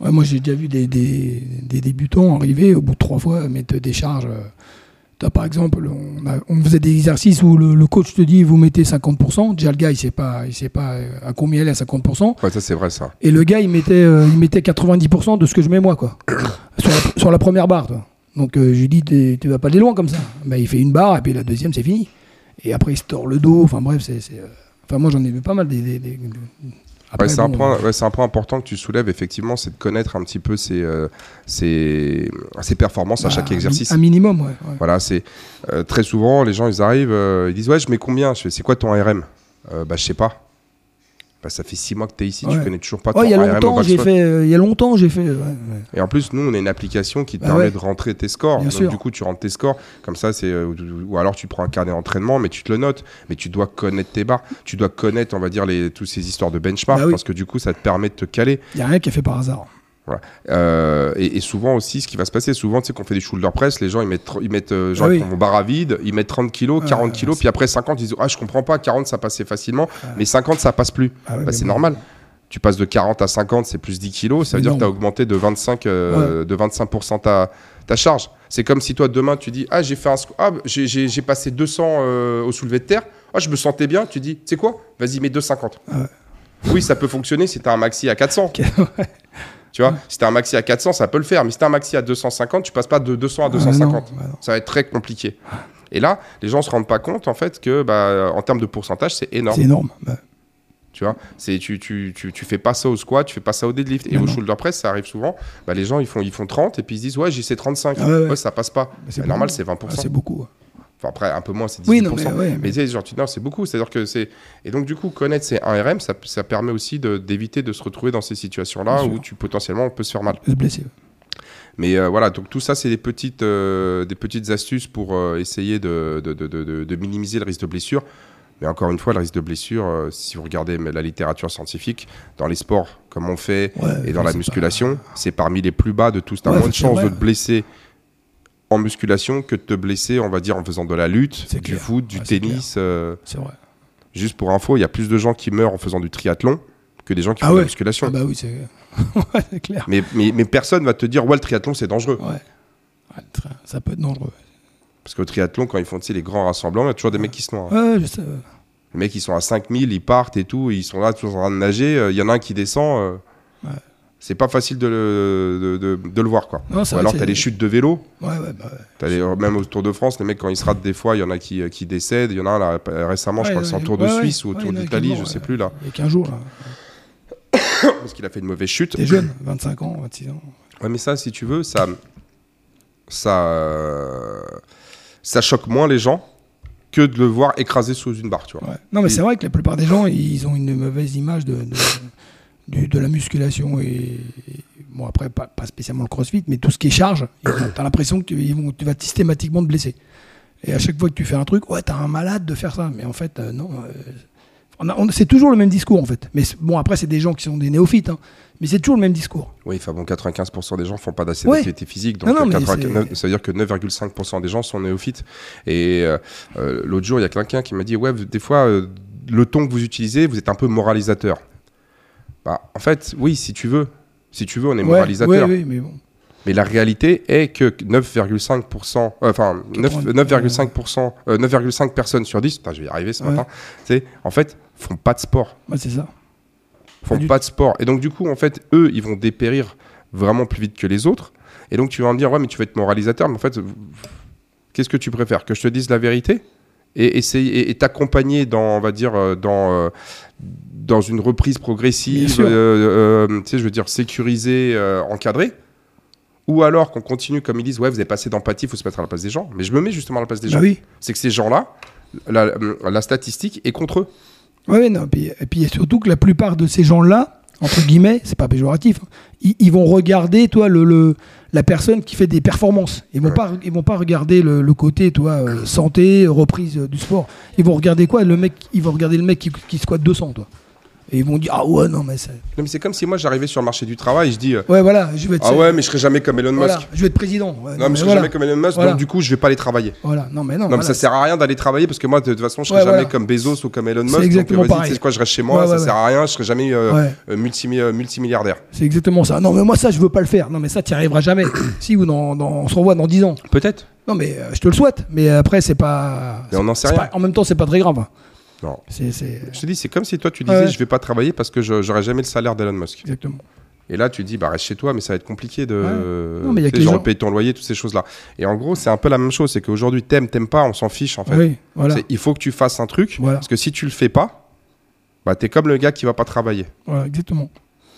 Moi, j'ai déjà vu des, des, des débutants arriver au bout de trois fois mettre des charges. euh, Par exemple, on, a- on faisait des exercices où le, le coach te dit vous mettez 50%. Déjà, le gars, il sait pas, il sait pas euh, à combien il est à 50%. Ouais, ça c'est vrai ça. Et le gars, il mettait, euh, il mettait 90% de ce que je mets moi, quoi. [COUGHS] sur, la, sur la première barre, toi. Donc, euh, je lui dis tu vas pas aller loin comme ça. Ben, il fait une barre, et puis la deuxième, c'est fini. Et après, il se tord le dos. Enfin, bref, c'est. Enfin, moi, j'en ai vu pas mal des. Ouais, c'est un, point- ouais, c'est un point important que tu soulèves, effectivement, c'est de connaître un petit peu ses, euh, ses, ses performances à bah, chaque exercice. Un minimum, ouais. ouais. Voilà, c'est euh, très souvent, les gens, ils arrivent, euh, ils disent Ouais, je mets combien? Je fais C'est quoi ton RM Euh, Bah, je sais pas. Bah, ça fait six mois que tu es ici, tu Ouais. connais toujours pas ton Ouais, il y a longtemps, j'ai fait. euh, Il y a longtemps, j'ai fait. ouais. Et en plus, nous, on a une application qui te Bah permet de rentrer tes scores. Bien Donc, sûr. du coup, tu rentres tes scores. Comme ça, c'est. euh, ou alors, tu prends un carnet d'entraînement, mais tu te le notes. Mais tu dois connaître tes barres. Tu dois connaître, on va dire, les, toutes ces histoires de benchmark. Bah oui. Parce que du coup, ça te permet de te caler. Il y a rien qui est fait par hasard. Euh, et, et souvent aussi, ce qui va se passer, souvent, sais, qu'on fait des shoulder press, les gens, ils mettent, ils mettent euh, genre, Ah oui. ils font barre à vide, ils mettent 30 kilos, Ah, 40 kilos, c'est- puis après 50, ils disent, ah, je comprends pas, 40, ça passait facilement, Ah. mais 50, ça passe plus. Ah ouais, Bah, c'est bon. normal. Tu passes de 40 à 50, c'est plus 10 kilos, ça veut dire que tu as augmenté de 25, euh, de 25% ta, ta charge. C'est comme si toi, demain, tu dis, ah, j'ai fait un ah, j'ai- passé 200 euh, au soulevé de terre, ah, je me sentais bien, tu dis, tu sais quoi, vas-y, mets 250. Ah ouais. Oui, ça peut fonctionner si tu as un maxi à 400. [LAUGHS] Ok, ouais. Tu vois, si t'as un maxi à 400, ça peut le faire. Mais si t'as un maxi à 250, tu passes pas de 200 à Ah, 250. non, bah non. Ça va être très compliqué. Et là, les gens se rendent pas compte en fait que, bah, en termes de pourcentage, c'est énorme. C'est énorme. Bah, Tu vois, c'est tu, tu, tu, tu fais pas ça au squat, tu fais pas ça au deadlift. Et Non, au non. shoulder press, ça arrive souvent. Bah, les gens, ils font, ils font 30 et puis ils se disent, ouais, j'ai ces 35. Ah ouais, ouais. ça passe pas. c'est Bah, normal, c'est 20%. ah, c'est beaucoup. Enfin, après, un peu moins, c'est 18%. Oui, non, mais ouais, Mais mais- genre, tu- c'est beaucoup. C'est-à-dire que c'est. Et donc, du coup, connaître ces 1RM, ça, ça permet aussi d'éviter de, se retrouver dans ces situations-là où tu potentiellement on peut se faire mal. se blesser. Mais euh, voilà, donc tout ça, c'est des petites, euh, des petites astuces pour euh, essayer de, de, de, de- de minimiser le risque de blessure. Mais encore une fois, le risque de blessure, si vous regardez la littérature scientifique, dans les sports comme on fait Ouais, et dans la musculation, c'est parmi les plus bas de tous. Tu as Ouais, moins de chances de te blesser en musculation que de te blesser, on va dire, en faisant de la lutte, du clair. foot, du Ouais, tennis. euh, C'est vrai. Juste pour info, il y a plus de gens qui meurent en faisant du triathlon que des gens qui Ah font de ouais. la musculation. Ah bah oui, [LAUGHS] c'est clair. mais, mais, mais personne va te dire, ouais, le triathlon, c'est dangereux. Ouais. Ça peut être dangereux. Parce qu'au triathlon, quand ils font les grands rassemblements, il y a toujours des mecs qui se noient. hein. Ouais, je sais. Les mecs, ils sont à 5000, ils partent et tout, ils sont là, toujours en train de nager. euh, Il y en a un qui descend. euh, Ouais. C'est pas facile de le, de, de- de le voir, quoi. Non, Ou alors, t'as les chutes de vélo. Ouais, ouais, bah ouais. T'as les- même au Tour de France, les mecs, quand ils se ratent des fois, il y en a qui, euh, qui décèdent. Il y en a un là, récemment, je crois que c'est en Tour de Suisse ou au Tour d'Italie, je sais plus là. Il y a 15 jours, là. Parce qu'il a fait une mauvaise chute. T'es jeune, 25 ans, 26 ans. Ouais, mais ça, si tu veux, ça, ça, euh, ça choque moins les gens que de le voir écrasé sous une barre, tu vois. Non, mais Et- c'est vrai que la plupart des gens, ils ont une mauvaise image de, du- de la musculation et, et- bon après pas, pas spécialement le CrossFit, mais tout ce qui est charge, t'as l'impression que tu, ils vont- tu vas systématiquement te blesser. Et à chaque fois que tu fais un truc, ouais, t'as un malade de faire ça, mais en fait euh, non. euh, c'est toujours le même discours en fait. Mais bon après c'est des gens qui sont des néophytes, hein, mais c'est toujours le même discours. Oui, enfin bon, 95% des gens font pas d'assez Ouais. d'activité physique, donc Non, non, euh, mais 89 c'est- ça veut dire que 9,5% des gens sont néophytes. Et euh, l'autre jour, il y a quelqu'un qui m'a dit, ouais, des fois, le ton que vous utilisez, vous êtes un peu moralisateur. Bah, en fait, oui, si tu veux, si tu veux, on est Ouais, moralisateur. ouais, mais bon. Mais la réalité est que 9,5%, euh, enfin 9 9,5%, euh, 9,5 personnes sur 10, putain, je vais y arriver ce Ouais. matin, tu sais, en fait, font pas de sport Ouais, c'est ça. font Pas pas de sport. Et donc, du coup, en fait, eux, ils vont dépérir vraiment plus vite que les autres. Et donc, tu vas me dire, ouais, mais tu vas être moralisateur, mais en fait, qu'est-ce que tu préfères? Que je te dise la vérité? Et essayer et- t'accompagner dans, on va dire, euh, dans, euh, dans une reprise progressive, euh, euh, tu sais, je veux dire, sécurisée, euh, encadrée ou alors qu'on continue comme ils disent, ouais, vous avez pas assez d'empathie, il faut se mettre à la place des gens. Mais je me mets justement à la place des Bah gens. oui. C'est que ces gens-là, la, la statistique est contre eux. Ouais, non, puis, et puis surtout que la plupart de ces gens-là, entre guillemets, c'est pas péjoratif, hein, ils, ils vont regarder, toi, le, le- la personne qui fait des performances. Ils vont Ouais. pas, ils vont pas regarder le, le côté, toi, euh, santé, reprise euh, du sport. Ils vont regarder quoi? Le mec, ils vont regarder le mec qui, qui squatte 200, toi. Et ils vont dire ah ouais non mais c'est, Non, mais c'est comme si moi j'arrivais sur le marché du travail et je dis, euh, ouais voilà, je vais être, ah ouais, mais je serai jamais comme Elon voilà, Musk. je vais être président. Ouais, Non, non, mais je serai voilà. jamais comme Elon Musk, Voilà. donc du coup, je vais pas aller travailler. Voilà, non mais non. Non, mais ça sert à rien d'aller travailler parce que moi, de toute façon, je serai Ouais, jamais comme Bezos ou comme Elon Musk. donc, exactement vas-y, pareil. Tu sais quoi, je reste chez moi, ça sert à rien, je serai jamais euh, euh, multimi- euh, multimilliardaire. C'est exactement ça. Non mais moi ça je veux pas le faire. Non mais ça tu arriveras jamais. [COUGHS] si ou dans, dans- on se revoit dans 10 ans. Peut-être. Non mais euh, je te le souhaite. Mais après c'est pas. Mais on n'en sait rien. en même temps c'est pas très grave. Non. C'est c'est- Je te dis, c'est comme si toi, tu disais, Ouais. je vais pas travailler parce que je j'aurai jamais le salaire d'Elon Musk. exactement. Et là, tu dis, bah reste chez toi, mais ça va être compliqué de. Non, mais il y a tu que sais, les genre gens- payer ton loyer, toutes ces choses-là. Et en gros, c'est un peu la même chose. C'est qu'aujourd'hui, t'aimes, t'aimes pas, on s'en fiche en fait. Oui, voilà. C'est- Il faut que tu fasses un truc. Voilà. Parce que si tu le fais pas, bah t'es comme le gars qui va pas travailler. Voilà, exactement.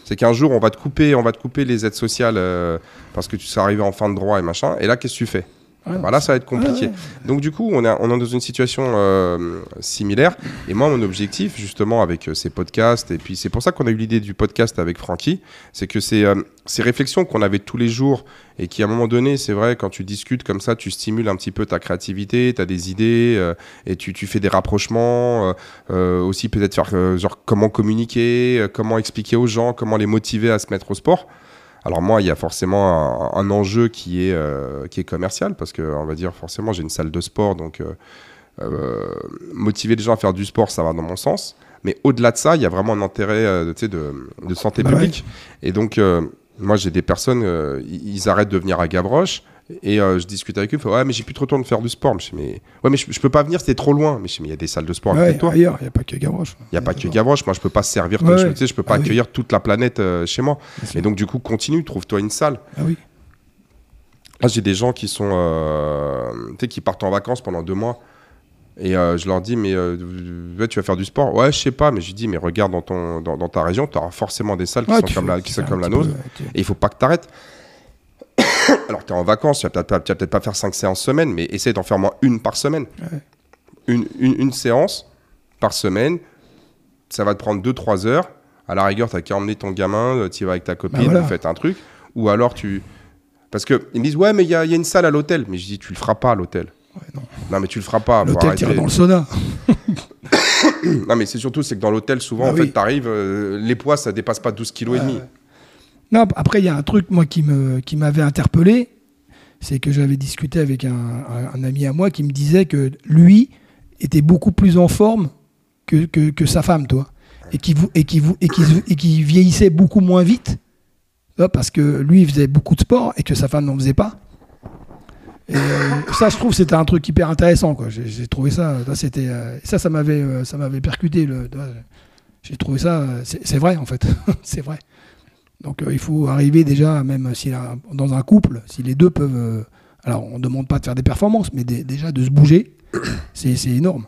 C'est qu'un jour, on va te couper, on va te couper les aides sociales euh, parce que tu sais arriver en fin de droit et machin. Et là, qu'est-ce que tu fais? Ouais, Bah Là, ça va être compliqué. Ouais, Donc, du coup, on est, on est dans une situation euh, similaire. Et moi, mon objectif, justement, avec euh, ces podcasts, et puis c'est pour ça qu'on a eu l'idée du podcast avec Francky, c'est que c'est, euh, ces réflexions qu'on avait tous les jours et qui, à un moment donné, c'est vrai, quand tu discutes comme ça, tu stimules un petit peu ta créativité, tu as des idées, euh, et tu, tu fais des rapprochements, euh, euh, aussi peut-être faire, euh, genre, comment communiquer, euh, comment expliquer aux gens, comment les motiver à se mettre au sport. Alors moi, il y a forcément un, un enjeu qui est, euh, qui est commercial, parce que, on va dire, forcément, j'ai une salle de sport, donc euh, euh, motiver les gens à faire du sport, ça va dans mon sens. Mais au-delà de ça, il y a vraiment un intérêt de, de santé Bah publique. Et donc, moi, j'ai des personnes, ils ils arrêtent de venir à Gavroche, et euh, je discute avec eux, font, ouais, mais j'ai plus trop le temps de faire du sport. Je dis, mais, ouais, mais je, je peux pas venir, c'est trop loin. Mais je dis, mais il y a des salles de sport à côté Ouais, de toi. ailleurs, il n'y a pas que Gavroche. Il n'y a pas que Gavroche, moi je peux pas servir, Ouais, je, ouais. sais, je peux pas Ah oui. accueillir toute la planète euh, chez moi. Et donc du coup, continue, trouve-toi une salle. Ah oui. Là, j'ai des gens qui sont, euh, tu sais, qui partent en vacances pendant deux mois. Et je leur dis, mais tu vas faire du sport? Ouais, je sais pas, mais je dis, mais regarde dans, ton, dans, dans ta région, tu auras forcément des salles qui Ouais, sont comme la, qui sont comme la nôtre. Et il faut pas que tu arrêtes. [COUGHS] Alors, tu es en vacances, tu vas peut-être pas, tu vas peut-être pas faire cinq séances semaine, mais essaie d'en faire moins une par semaine. Ouais. Une, une, une séance par semaine, ça va te prendre 2-3 heures. À la rigueur, tu as qu'à emmener ton gamin, tu y vas avec ta copine, Bah voilà. vous faites un truc. Ou alors tu. Parce qu'ils me disent, ouais, mais il y, y a une salle à l'hôtel. Mais je dis, tu le feras pas à l'hôtel. Ouais, non. Non, mais tu le feras pas. L'hôtel, tu dans le sauna. [COUGHS] Non, mais c'est surtout, c'est que dans l'hôtel, souvent, Ah en oui. fait, t'arrives, euh, les poids, ça dépasse pas 12 kg et demi. Non, après, il y a un truc, moi, qui me- qui m'avait interpellé. C'est que j'avais discuté avec un, un- ami à moi qui me disait que lui était beaucoup plus en forme que, que, que sa femme, toi. Et qui, et, qui, et, qui, et qui vieillissait beaucoup moins vite. Parce que lui, faisait beaucoup de sport et que sa femme n'en faisait pas. Ça, je trouve, c'était un truc hyper intéressant. quoi. J'ai trouvé ça. c'était, euh, ça, ça m'avait, euh, ça m'avait percuté. J'ai trouvé ça. euh, c'est vrai, en fait. [LAUGHS] c'est vrai. Donc euh, il faut arriver déjà, même si là, dans un couple, si les deux peuvent. euh, alors on ne demande pas de faire des performances, mais dé- déjà de se bouger, [COUGHS] c'est énorme.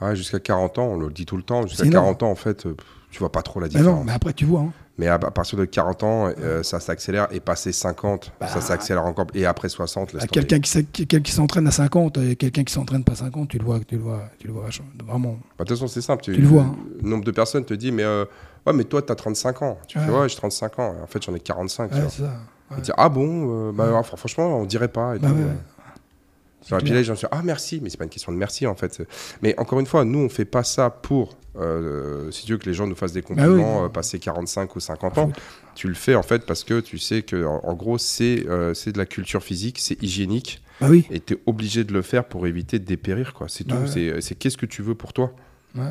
Ouais, jusqu'à 40 ans, on le dit tout le temps, jusqu'à C'est énorme. 40 ans, en fait, euh, tu vois pas trop la Mais différence. non, mais après tu vois. hein. Mais à, à partir de 40 ans, euh, ça s'accélère. Et passé 50, Bah, ça s'accélère encore. Et après 60, laisse À tomber. Quelqu'un qui, s'entraîne à 50 et quelqu'un qui s'entraîne pas à 50, tu le vois, tu le vois, tu le vois vraiment. Bah, De toute façon, c'est simple. Tu le vois, hein. Le nombre de personnes te dit, mais, euh, ouais, mais toi, tu as 35 ans. Tu fais, Ouais. ouais, j'ai 35 ans. En fait, j'en ai 45. tu Ouais, vois. ça. Ouais. Ah bon euh, bah, alors, Franchement, on dirait pas. Et Bah tout, ouais. ouais. Et puis là, les gens se disent, ah merci, mais c'est pas une question de merci en fait. Mais encore une fois, nous, on fait pas ça pour, euh, si tu veux que les gens nous fassent des Bah oui. compliments, euh, passer 45 ou 50 ans. Tu le fais en fait parce que tu sais que, en, en gros, c'est euh, c'est de la culture physique, c'est hygiénique, Bah oui. et tu es obligé de le faire pour éviter de dépérir, quoi. C'est tout. Ouais. C'est- C'est qu'est-ce que tu veux pour toi Ouais,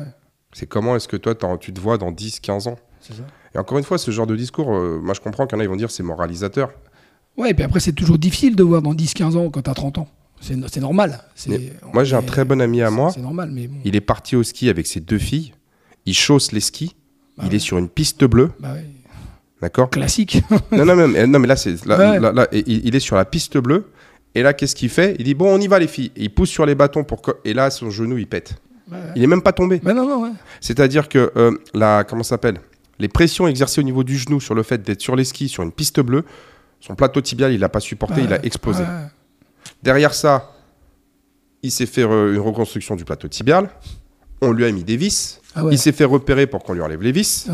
C'est comment est-ce que toi, tu te vois dans 10, 15 ans ça. Et encore une fois, ce genre de discours, euh, moi je comprends qu'il y en a, ils vont dire c'est moralisateur. Ouais, et puis après c'est toujours difficile de voir dans 10-15 ans quand tu as 30 ans. C'est normal. Moi, j'ai un très bon ami à moi. C'est normal, mais bon. Il est parti au ski avec ses deux filles. Il chausse les skis. Bah il ouais. est sur une piste bleue, Bah ouais. d'accord Classique. [LAUGHS] non, non, mais, non, mais là, c'est là, Ouais. là- là, et il, il est sur la piste bleue. Et là, qu'est-ce qu'il fait? Il dit bon, on y va les filles. Et il pousse sur les bâtons pour. Et là, son genou, il pète. Ouais, ouais. Il est même pas tombé. Non, non, ouais. C'est-à-dire que euh, la comment s'appelle Les pressions exercées au niveau du genou sur le fait d'être sur les skis sur une piste bleue, son plateau tibial, il n'a pas supporté, il a explosé. Derrière ça, il s'est fait une reconstruction du plateau tibial. On lui a mis des vis. Ah. Il s'est fait repérer pour qu'on lui enlève les vis.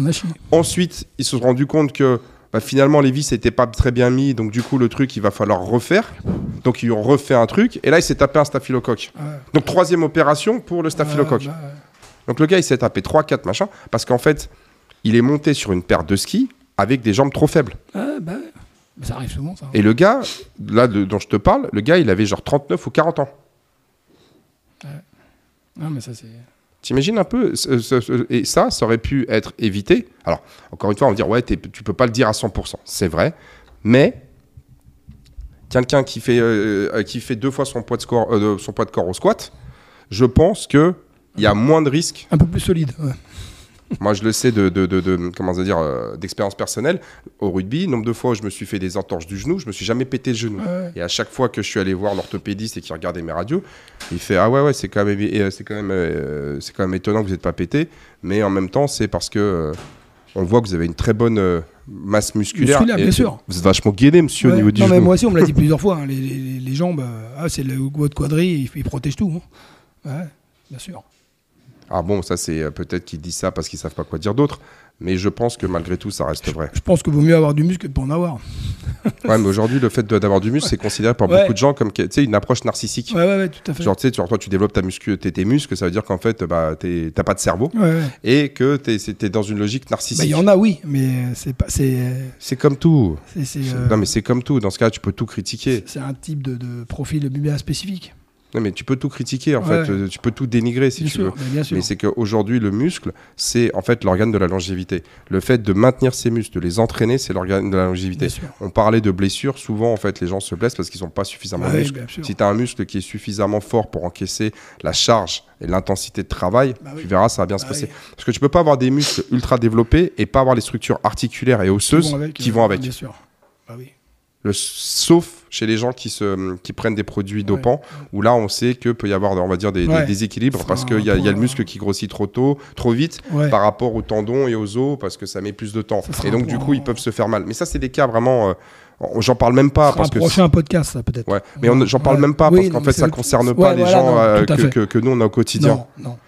Ensuite, ils se sont rendus compte que bah, finalement les vis n'étaient pas très bien mis, donc du coup le truc il va falloir refaire. Donc ils ont refait un truc et là il s'est tapé un staphylocoque. Ouais. Donc troisième opération pour le staphylocoque. Ouais, bah ouais. Donc le gars il s'est tapé 3-4 machins parce qu'en fait il est monté sur une paire de skis avec des jambes trop faibles. Ouais, bah ça arrive souvent, ça. Et le gars, là de- dont je te parle, le gars il avait genre 39 ou 40 ans. Non, mais ça, c'est. T'imagines un peu Et ça, ça aurait pu être évité. Alors, encore une fois, on va dire, ouais, tu peux pas le dire à 100%. C'est vrai. Mais quelqu'un qui, fait, euh, qui fait deux fois son poids de, euh, son poids de corps au squat, je pense qu'il y a moins de risques. Un peu plus solide. Ouais. Moi, je le sais de, de, de- de- comment dire, euh, d'expérience personnelle. Au rugby, nombre de fois où je me suis fait des entorches du genou, je me suis jamais pété le genou. Ouais. Et à chaque fois que je suis allé voir l'orthopédiste et qui regardait mes radios, il fait ah ouais ouais c'est quand même euh, c'est quand même euh, c'est quand même étonnant que vous n'êtes pas pété, mais en même temps c'est parce que on voit que vous avez une très bonne masse musculaire. Musculaire, et bien sûr. Vous êtes vachement gainé monsieur au niveau du non, mais genou. moi aussi, on me l'a dit [LAUGHS] plusieurs fois. hein, Les, les- les jambes, ah, c'est le votre quadri, il, il protège tout. hein. Ouais, bien sûr. Ah bon ça c'est euh, peut-être qu'ils disent ça parce qu'ils savent pas quoi dire d'autre, mais je pense que malgré tout ça reste vrai. Je pense qu'il vaut mieux avoir du muscle que de pas en avoir. Ouais mais aujourd'hui le fait d'avoir du muscle c'est considéré par Ouais. beaucoup de gens comme tu sais une approche narcissique. Ouais, ouais, ouais, tout à fait. Genre tu sais tu- toi tu développes ta muscu, tes, tes muscles ça veut dire qu'en fait bah t'as pas de cerveau Ouais, et que t'es t'es dans une logique Bah, narcissique. il y en a, oui, mais c'est pas, c'est, C'est comme tout. c'est, C'est- euh, Non, mais c'est comme tout. Dans ce cas, tu peux tout critiquer. c'est un type de, de profil bien spécifique. Non, mais tu peux tout critiquer, en Ouais. fait. Euh, Tu peux tout dénigrer si bien tu sûr, veux. mais c'est qu'aujourd'hui, le muscle, c'est en fait l'organe de la longévité. Le fait de maintenir ses muscles, de les entraîner, c'est l'organe de la longévité. On parlait de blessures. Souvent, en fait, les gens se blessent parce qu'ils n'ont pas suffisamment de muscles. Si tu as un muscle qui est suffisamment fort pour encaisser la charge et l'intensité de travail, Bah oui. tu verras, ça va bien se Bah passer. oui. Parce que tu peux pas avoir des muscles ultra développés et pas avoir les structures articulaires et Qui osseuses vont avec, qui euh, vont avec. Bien sûr. Bah oui. Le, sauf chez les gens qui, se, qui prennent des produits dopants, où là, on sait que peut y avoir, on va dire, des, déséquilibres parce qu'il y, a- y le muscle qui grossit trop tôt, trop vite Ouais. par rapport aux tendons et aux os parce que ça met plus de temps. Et donc, du coup, ils peuvent se faire mal. Mais ça, c'est des cas vraiment. euh, J'en parle même pas parce un que. prochain podcast, ça, peut-être. Ouais, mais j'en parle même pas Oui, parce qu'en fait, ça concerne pas les voilà, gens non, euh, que, fait. que- que nous on a au quotidien. Non, non.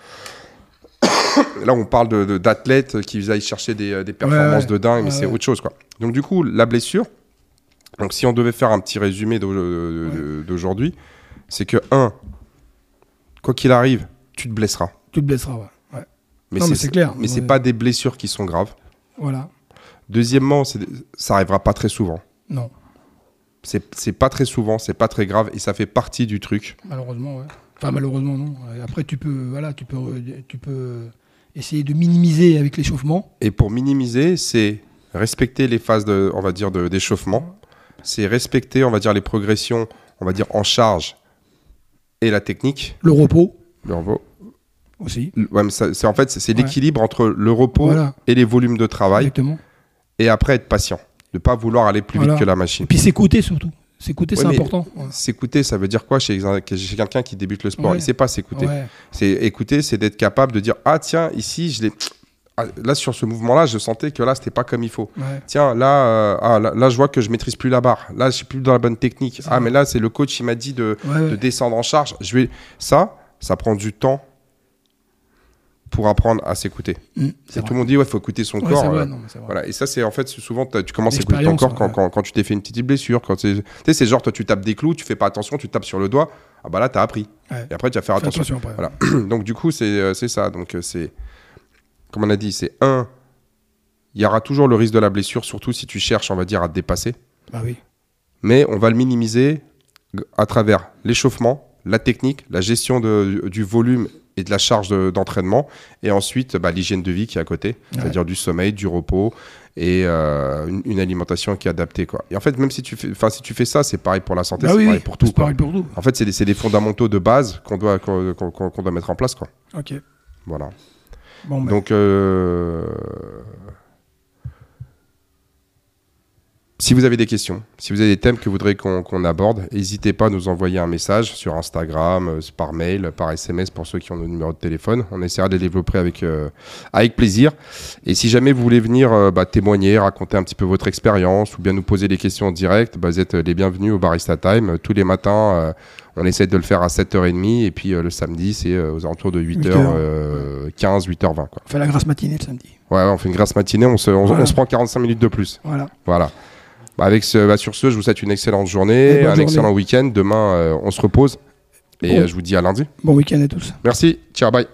[COUGHS] Là, on parle de- de- d'athlètes qui aillent chercher des, des performances ouais. de dingue, mais c'est ouais. autre chose, quoi. Donc, du coup, la blessure. Donc, si on devait faire un petit résumé d'aujourd'hui, c'est que un, quoi qu'il arrive, tu te blesseras. Tu te blesseras, ouais. ouais. Mais Non, mais c'est clair. Mais c'est pas des blessures qui sont graves. Voilà. Deuxièmement, ça arrivera pas très souvent. Non, C'est pas très souvent, c'est pas très grave et ça fait partie du truc. malheureusement, ouais. Enfin, malheureusement, non. Après, tu peux, voilà, tu peux, tu peux essayer de minimiser avec l'échauffement. Et pour minimiser, c'est respecter les phases de, on va dire, d'échauffement. C'est respecter, on va dire, les progressions, on va dire, en charge et la technique. Le repos Le repos. aussi. Ouais, c'est en fait, c'est Ouais. l'équilibre entre le repos Voilà, et les volumes de travail. exactement. Et après, être patient. Ne pas vouloir aller plus Voilà. vite que la Et machine. puis s'écouter surtout. S'écouter, Ouais, c'est important. S'écouter, ça veut dire quoi chez, chez quelqu'un qui débute le sport? Il sait pas s'écouter. C'est écouter, c'est d'être capable de dire ah tiens ici je l'ai là sur ce mouvement-là je sentais que là c'était pas comme il faut. Ouais. Tiens là euh, ah, là, là, je vois que je maîtrise plus la barre. Là je suis plus dans la bonne technique. Ah vrai. mais là c'est le coach il m'a dit de, Ouais, ouais. de descendre en charge. Je vais ça ça prend du temps pour apprendre à s'écouter. Mm, c'est tout le monde dit ouais faut écouter son Ouais, corps. vrai, euh, non, voilà, et ça, c'est en fait, souvent, tu commences à écouter ton corps quand, ouais. quand, quand tu t'es fait une petite blessure. Quand c'est- tu sais, c'est genre, toi, tu tapes des clous, tu fais pas attention, tu tapes sur le doigt. Ah bah là, t'as appris. Ouais. Et après, tu vas faire Fais attention. après. Voilà. [CLEARS THROAT] Donc, du coup, c'est euh, c'est ça. Donc, c'est, comme on a dit, c'est un, il y aura toujours le risque de la blessure, surtout si tu cherches, on va dire, à te dépasser. Bah oui. Mais on va le minimiser à travers l'échauffement, la technique, la gestion de- du volume et de la charge de- d'entraînement, et ensuite bah, l'hygiène de vie qui est à côté, c'est-à-dire du sommeil, du repos et euh, une, une alimentation qui est adaptée. Quoi. Et en fait, même si tu fais, si tu fais ça, c'est pareil pour la santé, Bah c'est oui, pareil pour tout. C'est pareil pour tout. En fait, c'est des, des fondamentaux de base qu'on doit, qu'on doit mettre en place. Quoi. Ok. Voilà. Bah, Donc, euh, si vous avez des questions, si vous avez des thèmes que vous voudrez qu'on aborde, n'hésitez pas à nous envoyer un message sur Instagram, euh, par mail, par SMS pour ceux qui ont nos numéros de téléphone. On essaiera de les développer avec, euh, plaisir. Et si jamais vous voulez venir bah, témoigner, raconter un petit peu votre expérience ou bien nous poser des questions en direct, bah, vous êtes les bienvenus au Barista Time. Tous les matins, on essaie de le faire à 7h30 et puis euh, le samedi, c'est euh, aux alentours de 8h15, 8h20. Quoi. on fait la grasse matinée le samedi. Ouais, on fait une grasse matinée, on se, on, Voilà. on se prend 45 minutes de plus. Voilà. Voilà. Bah, avec ce, bah, sur ce, je vous souhaite une excellente journée, un journée. excellent week-end. Demain, euh, on se repose. Et Bon. euh, je vous dis à lundi. Bon week-end à tous. Merci. Ciao, bye.